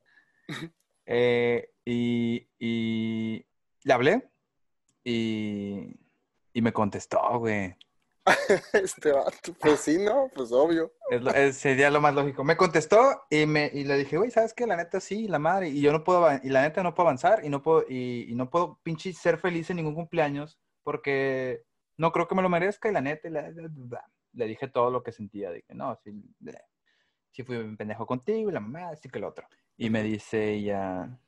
Speaker 2: Eh, y, y le hablé y, y me contestó, güey. <laughs>
Speaker 3: Este vato, pues sí, ¿no? Pues obvio.
Speaker 2: Es lo- sería lo más lógico. Me contestó y, me, y le dije, güey, ¿sabes qué? La neta sí, la madre. Y yo no puedo, y la neta no puedo avanzar y no puedo, y, no puedo pinche ser feliz en ningún cumpleaños porque no creo que me lo merezca. Y la neta, la- la- le dije todo lo que sentía. Dije, no, sí, sí fui un pendejo contigo y la mamá, así que el otro. Y me dice ella,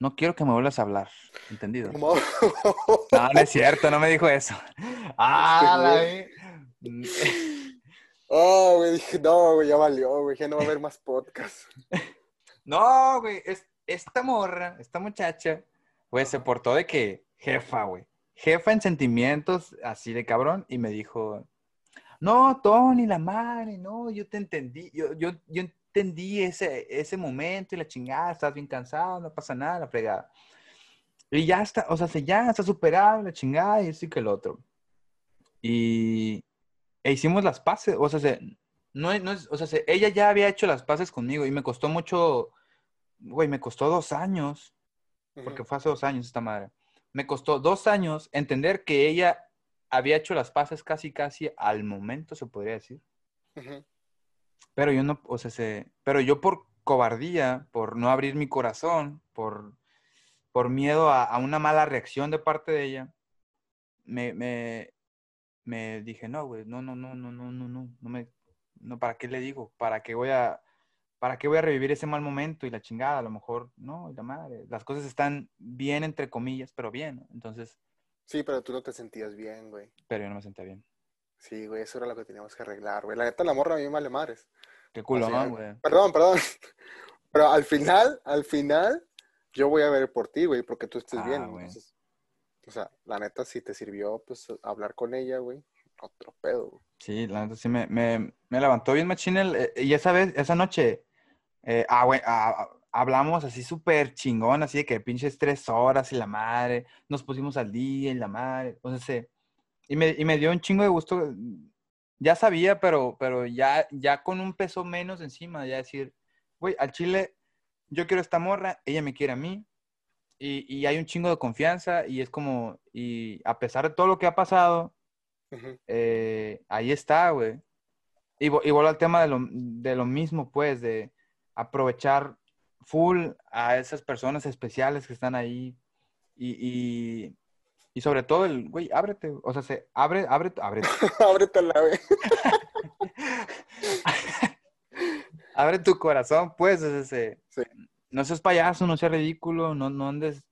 Speaker 2: no quiero que me vuelvas a hablar, ¿entendido? <laughs> No, no es cierto, no me dijo eso. <laughs> Ah, la.
Speaker 3: Oh, güey, dije, no, güey, ya valió, güey, ya no va a haber más podcast. <laughs>
Speaker 2: No, güey, es, esta morra, esta muchacha, güey, se portó de que jefa, güey. Jefa en sentimientos, así de cabrón, y me dijo, no, Tony, la madre, no, yo te entendí, yo, yo, yo entendí ese, ese momento y la chingada, estás bien cansado, no pasa nada, la fregada. Y ya está, o sea, se ya está superado, la chingada, y esto y que el otro. Y e hicimos las paces, o sea, se, no, no es, o sea, se- ella ya había hecho las paces conmigo y me costó mucho, güey, me costó dos años, porque fue hace dos años esta madre. Me costó dos años entender que ella había hecho las paces casi, casi al momento, se podría decir.
Speaker 3: Ujú.
Speaker 2: Pero yo no, o sea, se, pero yo por cobardía, por no abrir mi corazón, por, por miedo a, a una mala reacción de parte de ella, me, me, me dije, no, güey, no, no, no, no, no, no, no, no me, no, ¿para qué le digo? ¿Para qué voy a, para qué voy a revivir ese mal momento y la chingada? A lo mejor, no, y la madre, las cosas están bien, entre comillas, pero bien. Entonces,
Speaker 3: Sí, pero tú no te sentías bien, güey.
Speaker 2: pero yo no me sentía bien.
Speaker 3: Sí, güey, eso era lo que teníamos que arreglar, güey. La neta, la morra a mí me vale madres.
Speaker 2: Qué culo,
Speaker 3: Así,
Speaker 2: ¿no,
Speaker 3: ¿eh?
Speaker 2: güey?
Speaker 3: Perdón, perdón. <laughs> Pero al final, al final, yo voy a ver por ti, güey, porque tú estés
Speaker 2: Ah,
Speaker 3: bien. Entonces, o sea, la neta, si te sirvió, pues, hablar con ella, güey, otro pedo, güey.
Speaker 2: Sí, la neta sí me, me, me levantó bien machín el, eh, y esa vez, esa noche, eh, ah, güey, ah, ah, hablamos así súper chingón, así de que pinches tres horas y la madre, nos pusimos al día y la madre, entonces, eh, y, me, y me dio un chingo de gusto, ya sabía, pero, pero ya, ya con un peso menos encima, ya decir, güey, al chile, yo quiero esta morra, ella me quiere a mí, y, y hay un chingo de confianza, y es como, y a pesar de todo lo que ha pasado,
Speaker 3: Ujú.
Speaker 2: eh, ahí está, güey. Y, y vuelvo al tema de lo, de lo mismo, pues, de aprovechar full a esas personas especiales que están ahí. Y, y, y sobre todo el, güey, ábrete. O sea, se abre, abre, abre. <laughs>
Speaker 3: Ábrete la güey. <laughs>
Speaker 2: abre tu corazón, pues. o sea, se-
Speaker 3: Sí.
Speaker 2: No seas payaso, no seas ridículo, no, no andes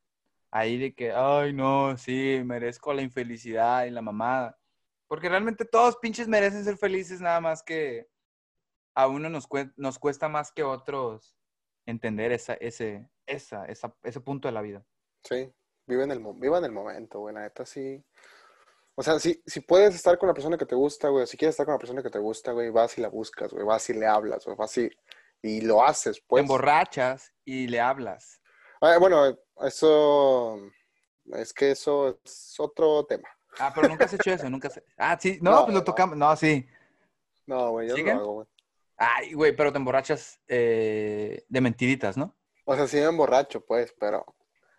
Speaker 2: ahí de que, ay, no, sí, merezco la infelicidad y la mamada. Porque realmente todos pinches merecen ser felices, nada más que a uno nos, cue- nos cuesta más que a otros entender esa, ese, esa, esa, ese punto de la vida.
Speaker 3: Sí, vive en el, viva en el momento, güey, la neta sí. O sea, si, si puedes estar con la persona que te gusta, güey, si quieres estar con la persona que te gusta, güey, vas y la buscas, güey, vas y le hablas, güey, vas y, y lo haces,
Speaker 2: Te
Speaker 3: pues.
Speaker 2: emborrachas y le hablas.
Speaker 3: Ah, bueno, eso, es que eso es otro tema.
Speaker 2: Ah, pero nunca has hecho eso, nunca has... Ah, sí, no,
Speaker 3: No,
Speaker 2: pues lo tocamos, no, sí.
Speaker 3: No, güey, yo no hago, güey.
Speaker 2: Ay, güey, pero te emborrachas eh, de mentiritas, ¿no?
Speaker 3: O sea, sí me emborracho, pues, pero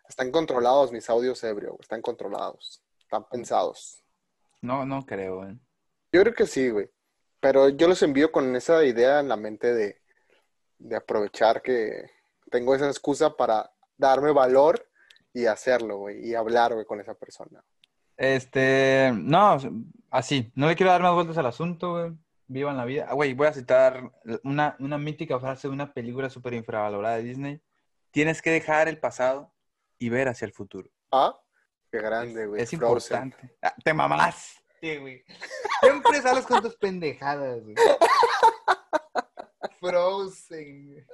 Speaker 3: están controlados mis audios ebrio, güey, están controlados, están pensados.
Speaker 2: No, no creo, güey.
Speaker 3: Yo creo que sí, güey. Pero yo los envío con esa idea en la mente de, de aprovechar que tengo esa excusa para darme valor y hacerlo, güey, y hablar, güey, con esa persona.
Speaker 2: Este, no, así, no le quiero dar más vueltas al asunto, güey. Vivan la vida. Ah, Güey, voy a citar una, una mítica frase de una película súper infravalorada de Disney. Tienes que dejar el pasado y ver hacia el futuro.
Speaker 3: Ah, qué grande, güey.
Speaker 2: es
Speaker 3: Frozen.
Speaker 2: importante. Ah, te mamás. Sí, güey. Siempre sales con tus pendejadas, güey. Frozen.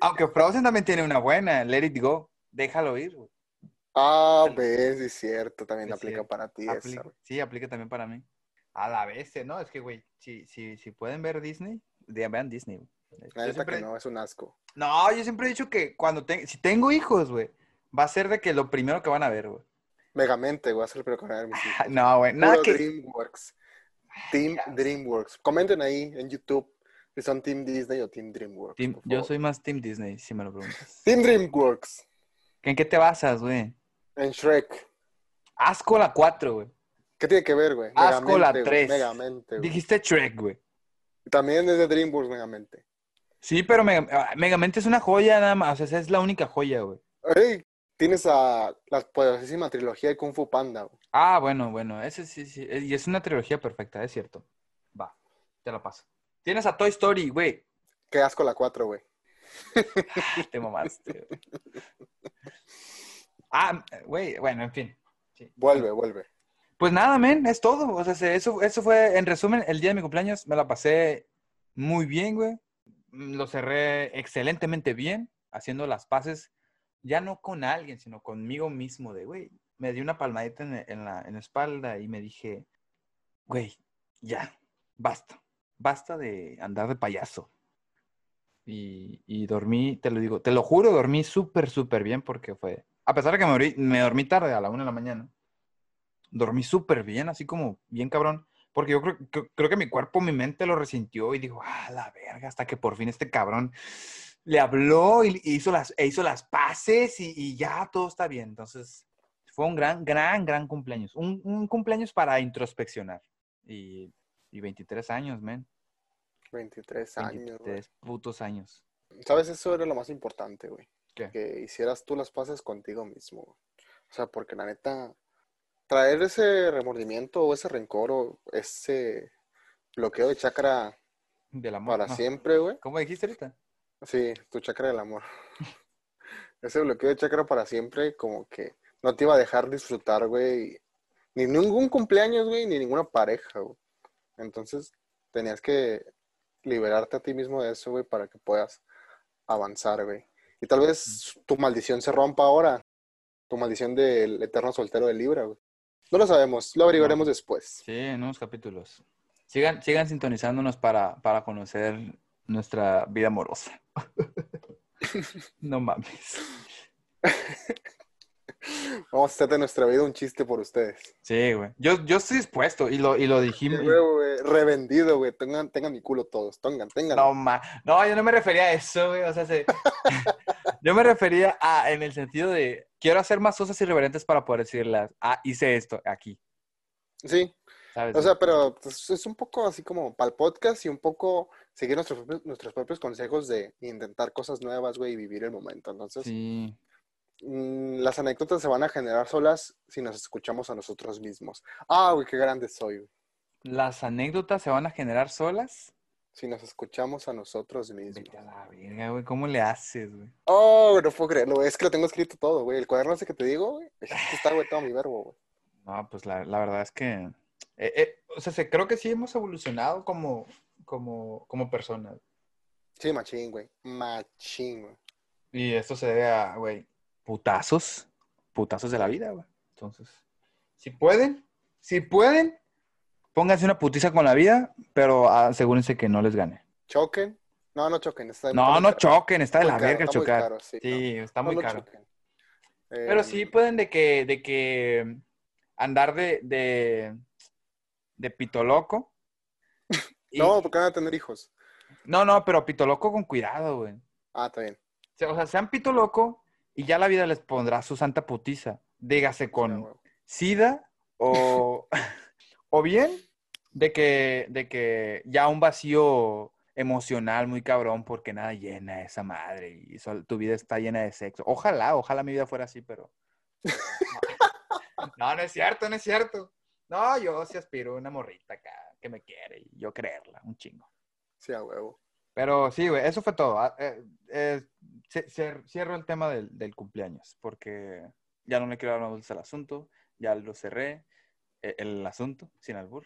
Speaker 2: Aunque Frozen también tiene una buena. Let it go. Déjalo ir, güey.
Speaker 3: Ah, ves, es cierto, también
Speaker 2: Es
Speaker 3: aplica
Speaker 2: cierto.
Speaker 3: para ti
Speaker 2: Aplica-
Speaker 3: güey.
Speaker 2: sí, aplica también para mí. A la vez. ¿no? Es que, güey, si, si, si pueden ver Disney, vean Disney, güey.
Speaker 3: La
Speaker 2: Yo
Speaker 3: neta
Speaker 2: siempre-
Speaker 3: que no, es un asco.
Speaker 2: No, yo siempre he dicho que cuando te- si tengo hijos, güey, va a ser de que lo primero que van a ver, güey.
Speaker 3: Megamente, güey, a ser el primero que van a ver mis hijos.
Speaker 2: No, güey, nada
Speaker 3: Puro
Speaker 2: que...
Speaker 3: DreamWorks. Team DreamWorks. Comenten ahí en YouTube si son Team Disney o Team DreamWorks.
Speaker 2: Team- yo soy más Team Disney, si me lo preguntas. <laughs>
Speaker 3: Team DreamWorks.
Speaker 2: ¿En qué te basas, güey?
Speaker 3: En Shrek.
Speaker 2: Asco la 4, güey.
Speaker 3: ¿Qué tiene que ver, güey?
Speaker 2: Asco la
Speaker 3: Megamente, güey,
Speaker 2: 3.
Speaker 3: Megamente.
Speaker 2: Dijiste Shrek, güey.
Speaker 3: También es de DreamWorks, Megamente.
Speaker 2: Sí, pero Mega- ah, Megamente es una joya nada más. O sea, es la única joya, güey.
Speaker 3: Ey, tienes a la poderosísima trilogía de Kung Fu Panda. güey.
Speaker 2: Ah, bueno, bueno. Ese sí, sí. Y es una trilogía perfecta, es cierto. Va, te la paso. Tienes a Toy Story, güey.
Speaker 3: Qué asco la 4, güey. <laughs>
Speaker 2: Te mamaste. güey. Ah, güey, bueno, en fin. Sí.
Speaker 3: Vuelve, vuelve.
Speaker 2: Pues nada, men, es todo. O sea, se- eso, eso fue, en resumen, el día de mi cumpleaños. Me la pasé muy bien, güey. Lo cerré excelentemente bien, haciendo las paces, ya no con alguien, sino conmigo mismo, de, güey, me di una palmadita en, la, en la espalda y me dije, güey, ya, basta, basta de andar de payaso. Y, y dormí, te lo digo, te lo juro, dormí súper, súper bien porque fue, a pesar de que me me dormí tarde, a la una de la mañana, dormí súper bien, así como bien cabrón, porque yo creo, creo, creo que mi cuerpo, mi mente lo resintió y dijo, ah, la verga, hasta que por fin este cabrón le habló y, hizo, las, e hizo las paces y, y ya todo está bien. Entonces, fue un gran, gran, gran cumpleaños. Un, un cumpleaños para introspeccionar. Y, y 23 años, men.
Speaker 3: 23 años, güey.
Speaker 2: 23 putos años.
Speaker 3: ¿Sabes? Eso era lo más importante, güey. Que hicieras tú las paces contigo mismo. güey. O sea, porque la neta, traer ese remordimiento o ese rencor o ese bloqueo de chakra
Speaker 2: Del amor.
Speaker 3: para
Speaker 2: no.
Speaker 3: siempre, güey.
Speaker 2: ¿Cómo dijiste ahorita?
Speaker 3: Sí, tu chakra del amor. <laughs> Ese bloqueo de chakra para siempre, como que no te iba a dejar disfrutar, güey. Ni ningún cumpleaños, güey, ni ninguna pareja, güey. Entonces, tenías que liberarte a ti mismo de eso, güey, para que puedas avanzar, güey. Y tal vez tu maldición se rompa ahora. Tu maldición del eterno soltero de Libra, güey. No lo sabemos, lo averiguaremos después.
Speaker 2: Sí, en unos capítulos. Sigan, sigan sintonizándonos para, para conocer nuestra vida amorosa. <laughs> no mames.
Speaker 3: Vamos a hacer de nuestra vida un chiste por ustedes.
Speaker 2: Sí, güey. Yo, yo estoy dispuesto y lo, y lo dijimos.
Speaker 3: Güey, güey, Revendido, güey. Tengan, tengan mi culo todos. Tengan, tengan.
Speaker 2: No, ma. No, yo no me refería a eso, güey. O sea, se- <laughs> yo me refería a, en el sentido de, quiero hacer más cosas irreverentes para poder decirlas. Ah, hice esto aquí.
Speaker 3: Sí.
Speaker 2: ¿sabes?
Speaker 3: O sea, pero pues, es un poco así como para el podcast y un poco seguir nuestros, propios- nuestros propios consejos de intentar cosas nuevas, güey, y vivir el momento. Entonces,
Speaker 2: sí.
Speaker 3: mm, las anécdotas se van a generar solas si nos escuchamos a nosotros mismos. Ah, güey, qué grande soy, güey.
Speaker 2: Las anécdotas se van a generar solas.
Speaker 3: Si nos escuchamos a nosotros mismos.
Speaker 2: Vete a la verga, güey. ¿Cómo le haces, güey?
Speaker 3: Oh, no puedo creerlo, güey. Es que lo tengo escrito todo, güey. El cuaderno ese que te digo, güey. es que Está, güey, todo mi verbo, güey.
Speaker 2: No, pues la, la verdad es que. eh, eh, o sea, se- creo que sí hemos evolucionado como, como, como personas.
Speaker 3: Sí, machín, güey. Machín, güey.
Speaker 2: Y esto se debe a, güey, putazos. Putazos de la vida, güey. Entonces, si pueden, si pueden, pónganse una putiza con la vida, pero asegúrense que no les gane.
Speaker 3: ¿Choquen? No, no choquen. Está
Speaker 2: No, no
Speaker 3: caro.
Speaker 2: choquen, está de
Speaker 3: Muy
Speaker 2: la
Speaker 3: caro,
Speaker 2: verga
Speaker 3: muy
Speaker 2: chocar.
Speaker 3: caro, sí,
Speaker 2: Sí,
Speaker 3: no.
Speaker 2: está
Speaker 3: No,
Speaker 2: muy caro.
Speaker 3: choquen.
Speaker 2: Pero
Speaker 3: Eh,
Speaker 2: sí pueden de que, de que andar de, de, de pito loco. <laughs> Y-
Speaker 3: No, porque van a tener hijos.
Speaker 2: no, no, pero pito loco con cuidado, güey.
Speaker 3: Ah, está bien.
Speaker 2: O sea, sean pito loco y ya la vida les pondrá su santa putiza. Dígase con sida o, o bien de que, de que ya un vacío emocional muy cabrón porque nada llena esa madre y sol- tu vida está llena de sexo. Ojalá, ojalá mi vida fuera así, pero... <laughs> No, no es cierto, no es cierto. No, yo sí aspiro a una morrita acá que me quiere y yo creerla, un chingo.
Speaker 3: Sí, a huevo.
Speaker 2: Pero sí, güey, eso fue todo. Ah, eh, eh, cierro el tema del, del cumpleaños, porque ya no le quiero dar más al asunto, ya lo cerré, el asunto, sin albur.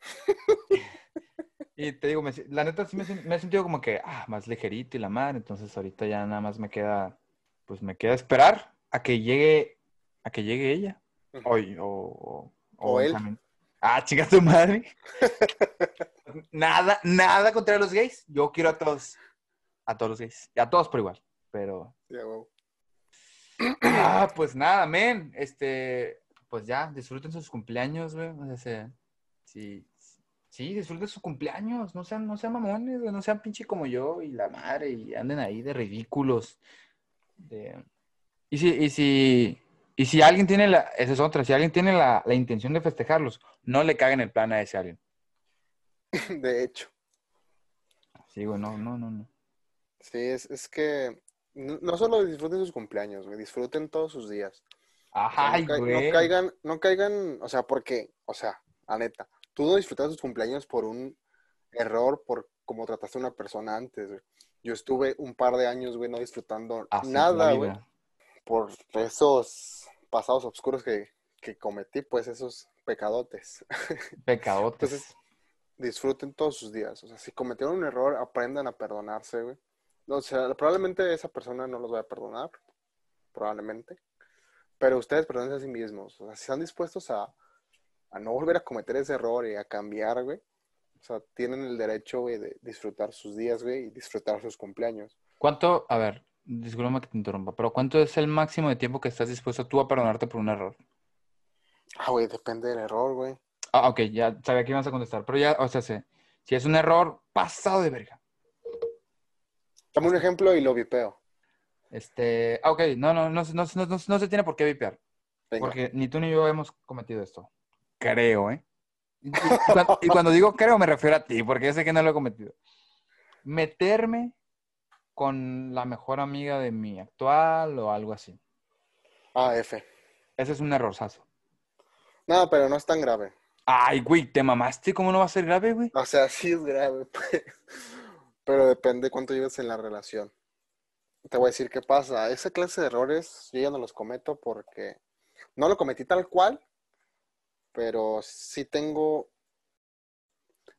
Speaker 2: <laughs> y te digo, me la neta sí me, me he sentido como que, ah, más ligerito y la madre, entonces ahorita ya nada más me queda, pues me queda esperar a que llegue, a que llegue ella, hoy, o, o,
Speaker 3: O él.
Speaker 2: también. Ah, chica tu madre. <laughs> nada, nada contra los gays. Yo quiero a todos, a todos los gays, a todos por igual. Pero, ah, pues nada, men. Este, pues ya, disfruten sus cumpleaños, güey. O sea, se- sí, sí, disfruten sus cumpleaños. No sean, no sean mamones, güey. No sean pinche como yo y la madre y anden ahí de ridículos. De... Y si, y si, y si alguien tiene la, esa es otra, si alguien tiene la, la intención de festejarlos, no le caguen el plan a ese alguien. <laughs>
Speaker 3: De hecho.
Speaker 2: Sí, güey, no, no, no, no.
Speaker 3: Sí, es, es que no, no solo disfruten sus cumpleaños, güey, disfruten todos sus días.
Speaker 2: Ay,
Speaker 3: no, no caigan, no caigan, o sea, porque, o sea, la neta, tú no disfrutaste tus cumpleaños por un error, por cómo trataste a una persona antes, güey. Yo estuve un par de años, güey, no disfrutando
Speaker 2: Así es
Speaker 3: nada, güey, por esos pasados oscuros que, que cometí, pues esos pecadotes. <laughs>
Speaker 2: Pecadotes.
Speaker 3: Entonces, disfruten todos sus días. O sea, si cometieron un error, aprendan a perdonarse, güey. O sea, probablemente esa persona no los vaya a perdonar, probablemente. Pero ustedes perdónense a sí mismos. O sea, si están dispuestos a, a no volver a cometer ese error y a cambiar, güey. O sea, tienen el derecho, güey, de disfrutar sus días, güey, y disfrutar sus cumpleaños.
Speaker 2: ¿Cuánto, a ver, discúlpame que te interrumpa, pero ¿cuánto es el máximo de tiempo que estás dispuesto tú a perdonarte por un error?
Speaker 3: Ah, güey, depende del error, güey.
Speaker 2: Ah, ok, ya sabía que ibas a contestar, pero ya, o sea, sé, si es un error pasado de verga.
Speaker 3: Dame un ejemplo y lo vipeo.
Speaker 2: Este, ah, ok, no, no, no, no, no, no, no se tiene por qué vipear,
Speaker 3: Venga.
Speaker 2: porque ni tú ni yo hemos cometido esto. Creo, ¿eh? Y, cuando, y cuando digo creo me refiero a ti, porque yo sé que no lo he cometido. Meterme con la mejor amiga de mi actual o algo así.
Speaker 3: Ah, F.
Speaker 2: Ese es un errorzazo.
Speaker 3: No, pero no es tan grave.
Speaker 2: Ay, güey, ¿te mamaste? ¿Cómo no va a ser grave, güey?
Speaker 3: O sea, sí es grave, <laughs> pero depende cuánto lleves en la relación. Te voy a decir qué pasa. Esa clase de errores yo ya no los cometo porque no lo cometí tal cual, pero sí tengo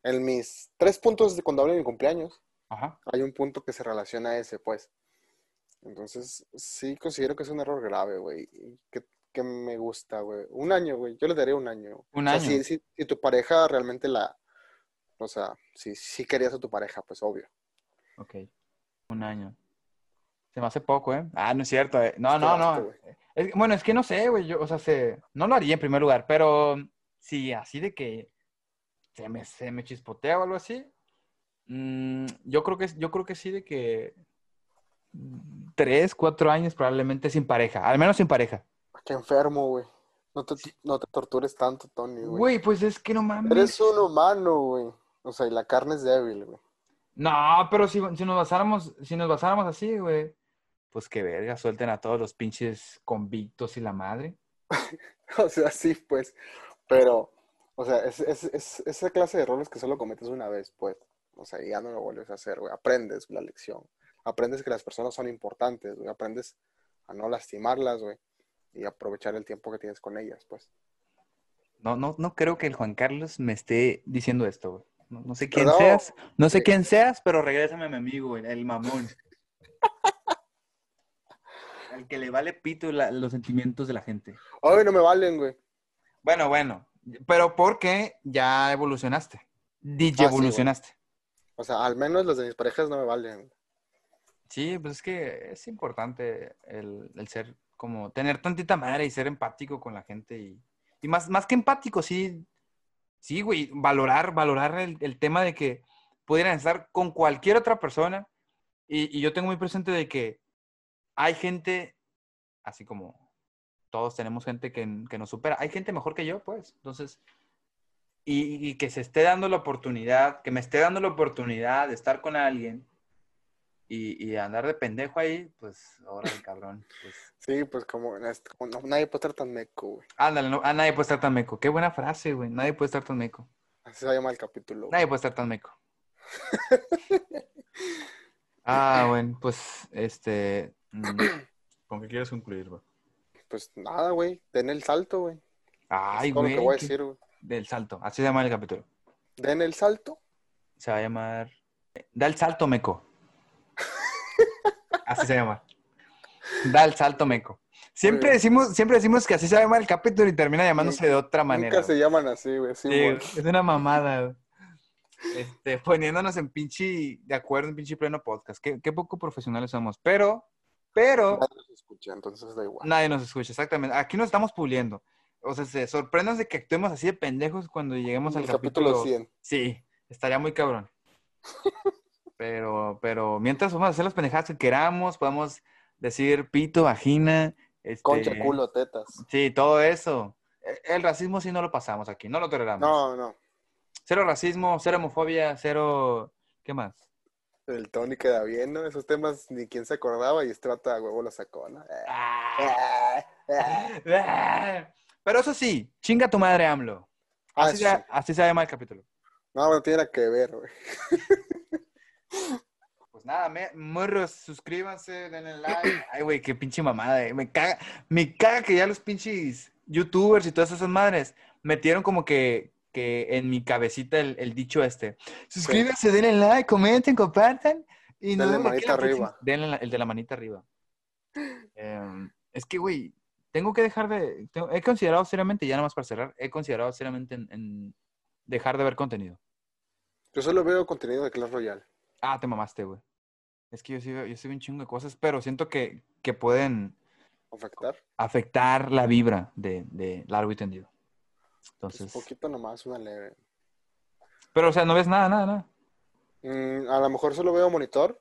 Speaker 3: en mis tres puntos de cuando hablo de mi cumpleaños,
Speaker 2: Ajá.
Speaker 3: hay un punto que se relaciona a ese, pues. Entonces, sí considero que es un error grave, güey. Que, que me gusta, güey. Un año, güey. Yo le daría un año.
Speaker 2: Un
Speaker 3: O sea,
Speaker 2: año.
Speaker 3: si, si- si tu pareja realmente la... O sea, si, si querías a tu pareja, pues obvio.
Speaker 2: Ok. Un año. Se me hace poco, ¿eh? Ah, no es cierto. eh. No, no, no. Es- bueno, es que no sé, güey. Yo, o sea, se, no lo haría en primer lugar, pero sí, así de que se me, se me chispotea o algo así. mm, yo creo que yo creo que sí de que tres, cuatro años probablemente sin pareja. Al menos sin pareja.
Speaker 3: Qué enfermo, güey. No te, no te tortures tanto, Tony, güey.
Speaker 2: Güey, pues es que no mames.
Speaker 3: Eres un humano, güey. O sea, y la carne es débil, güey.
Speaker 2: No, pero si, si nos basáramos, si nos basáramos así, güey, pues que verga, suelten a todos los pinches convictos y la madre. <laughs>
Speaker 3: O sea, sí, pues. Pero, o sea, es, es, es esa clase de errores que solo cometes una vez, pues. O sea, ya no lo vuelves a hacer, güey. Aprendes la lección. Aprendes que las personas son importantes, güey. Aprendes a no lastimarlas, güey. Y aprovechar el tiempo que tienes con ellas, pues.
Speaker 2: No, no, no creo que el Juan Carlos me esté diciendo esto, güey. No, no sé quién seas, no sé
Speaker 3: Sí.
Speaker 2: quién seas, pero regrésame a mi amigo, güey, el mamón. <laughs> Al que le vale pito la- los sentimientos de la gente.
Speaker 3: Ay, no me valen, güey.
Speaker 2: Bueno, bueno, pero porque ya evolucionaste. DJ
Speaker 3: Ah, sí,
Speaker 2: evolucionaste.
Speaker 3: O sea, al menos los de mis parejas no me valen.
Speaker 2: Sí, pues es que es importante el, el ser como tener tantita madre y ser empático con la gente y, y más, más que empático, sí, sí, güey, valorar, valorar el, el tema de que pudieran estar con cualquier otra persona y, y yo tengo muy presente de que hay gente, así como todos tenemos gente que, que nos supera, hay gente mejor que yo, pues, entonces, y, y que se esté dando la oportunidad, que me esté dando la oportunidad de estar con alguien y, y andar de pendejo ahí, pues, ahora el cabrón. Pues,
Speaker 3: Sí, pues como, como no- nadie puede estar tan meco, güey.
Speaker 2: ándale, no, ah, nadie puede estar tan meco. Qué buena frase, güey. Nadie puede estar tan meco.
Speaker 3: Así se llama el capítulo. güey.
Speaker 2: Nadie puede estar tan meco. <laughs> Ah, bueno, pues, este. <clears throat> ¿Con qué quieres concluir, güey?
Speaker 3: Pues nada, güey. Den el salto, güey.
Speaker 2: Ay, güey.
Speaker 3: lo que voy a decir, güey.
Speaker 2: Del salto. Así se llama el capítulo.
Speaker 3: Den el salto.
Speaker 2: Se va a llamar. Da el salto, meco. <laughs> Así se llama. Da el salto, meco. Siempre decimos, siempre decimos que así se llama el capítulo y termina llamándose de otra manera.
Speaker 3: Nunca se llaman así, güey. Sí,
Speaker 2: es una mamada. güey. Este, poniéndonos en pinche, de acuerdo en pinche pleno podcast. Qué, qué poco profesionales somos. Pero, pero,
Speaker 3: Nadie nos escucha, entonces da igual.
Speaker 2: nadie nos escucha, exactamente. Aquí nos estamos puliendo. O sea, se sorprendan de que actuemos así de pendejos cuando lleguemos al capítulo.
Speaker 3: capítulo 100.
Speaker 2: Sí, estaría muy cabrón. <laughs> Pero, pero mientras vamos a hacer las pendejadas que queramos, podemos decir pito, vagina, este,
Speaker 3: Concha, culo, tetas.
Speaker 2: Sí, todo eso. E- El racismo sí no lo pasamos aquí, no lo toleramos.
Speaker 3: No, no.
Speaker 2: Cero racismo, cero homofobia, cero... ¿Qué más?
Speaker 3: El Tony queda bien, ¿no? Esos temas ni quién se acordaba y vato de huevo lo sacó, ¿no?
Speaker 2: Pero eso sí, chinga tu madre, AMLO.
Speaker 3: Ah,
Speaker 2: Así,
Speaker 3: sí.
Speaker 2: se, así se llama el capítulo.
Speaker 3: No, no tiene nada que ver, güey. <laughs>
Speaker 2: Pues nada, me, morros, suscríbanse, denle like. Ay, güey, qué pinche mamada. eh. Me caga, me caga que ya los pinches youtubers y todas esas madres metieron como que, que en mi cabecita el, el dicho este. Suscríbanse, denle like, comenten, compartan. Y
Speaker 3: Denle manita arriba.
Speaker 2: La- el de la manita arriba. Em, es que, güey, tengo que dejar de... tengo- he considerado seriamente, ya nada más para cerrar, he considerado seriamente en, en dejar de ver contenido.
Speaker 3: Yo solo veo contenido de Clash Royale.
Speaker 2: Ah, te mamaste, güey. Es que yo sí, veo- yo sí veo un chingo de cosas, pero siento que, que pueden
Speaker 3: Afectar.
Speaker 2: afectar la vibra de, de largo y tendido.
Speaker 3: Pues
Speaker 2: Entonces,
Speaker 3: poquito nomás, una leve.
Speaker 2: pero o sea, no ves nada, nada, nada.
Speaker 3: Mm, a lo mejor solo veo monitor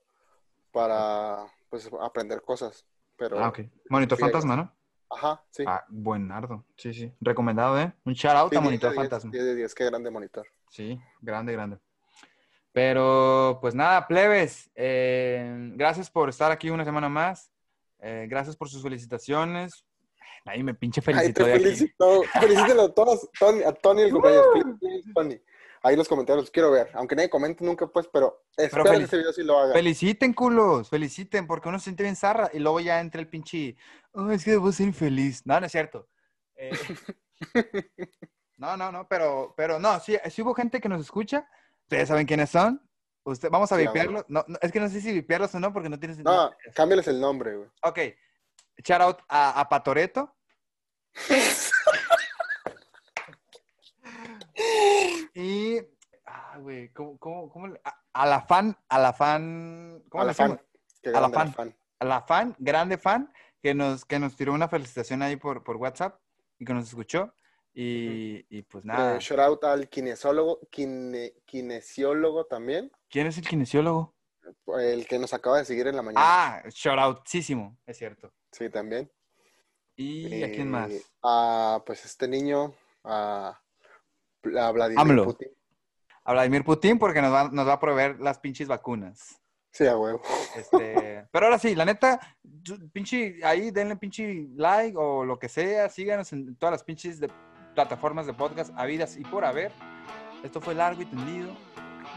Speaker 3: para, pues, aprender cosas. Pero,
Speaker 2: Ah, ok. Monitor
Speaker 3: Sí,
Speaker 2: fantasma, ¿no?
Speaker 3: ajá, sí.
Speaker 2: Ah, buenardo. Sí, sí. Recomendado, ¿eh? Un shout out
Speaker 3: Sí,
Speaker 2: a
Speaker 3: 10
Speaker 2: Monitor
Speaker 3: de 10,
Speaker 2: fantasma.
Speaker 3: 10 de 10, qué grande monitor.
Speaker 2: Sí, grande, grande. Pero, pues nada, plebes, eh, gracias por estar aquí una semana más. Eh, gracias por sus felicitaciones. Nadie me pinche
Speaker 3: Ay,
Speaker 2: felicitó
Speaker 3: te
Speaker 2: de aquí.
Speaker 3: felicito. Felicítelo a todos, Tony, a Tony el cumpleaños. Feliz, Tony. Ahí los comentarios los quiero ver. Aunque nadie comente nunca, pues, pero espero que
Speaker 2: feliz-
Speaker 3: este video sí lo haga.
Speaker 2: Feliciten, culos, feliciten, porque uno se siente bien zarra y luego ya entra el pinche, oh, es que debo ser infeliz. No, no es cierto. Eh, <laughs> no, no, no, pero, pero no, sí, sí hubo gente que nos escucha. Ustedes saben quiénes son. Usted, vamos a
Speaker 3: Sí,
Speaker 2: vipearlos. No, no, es que no sé si vipearlos o no, porque no tienes.
Speaker 3: No, cámbiales el nombre, güey.
Speaker 2: Ok. Shout out a, a Patoreto. y. Ah, güey, ¿cómo, cómo, cómo le- a, a la fan, a la fan. ¿Cómo
Speaker 3: A la fan.
Speaker 2: A la fan. a la fan, grande fan, que nos, que nos tiró una felicitación ahí por, por WhatsApp y que nos escuchó. Y, y pues nada.
Speaker 3: Shout out al kinesiólogo, kine- kinesiólogo también,
Speaker 2: ¿Quién es el kinesiólogo?
Speaker 3: el que nos acaba de seguir en la mañana.
Speaker 2: Ah, shout outísimo, es cierto.
Speaker 3: Sí, también.
Speaker 2: ¿Y a quién más?
Speaker 3: Eh, A, pues, este niño, a, a Vladimir
Speaker 2: AMLO.
Speaker 3: Putin.
Speaker 2: A Vladimir Putin porque nos va, nos va a proveer las pinches vacunas.
Speaker 3: Sí, a huevo.
Speaker 2: Este, <laughs> pero ahora sí, la neta, pinche, ahí denle pinche like o lo que sea, síganos en todas las pinches de, plataformas de podcast habidas y por haber. Esto fue largo y tendido.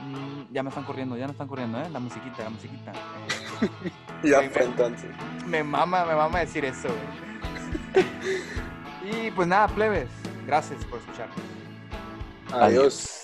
Speaker 2: Mm, ya me están corriendo, ya no están corriendo, ¿eh? La musiquita, la musiquita. Eh, <laughs>
Speaker 3: Ya fue entonces.
Speaker 2: me mama, me mama decir eso, güey. <laughs> y pues nada, plebes, gracias por escucharnos.
Speaker 3: Adiós.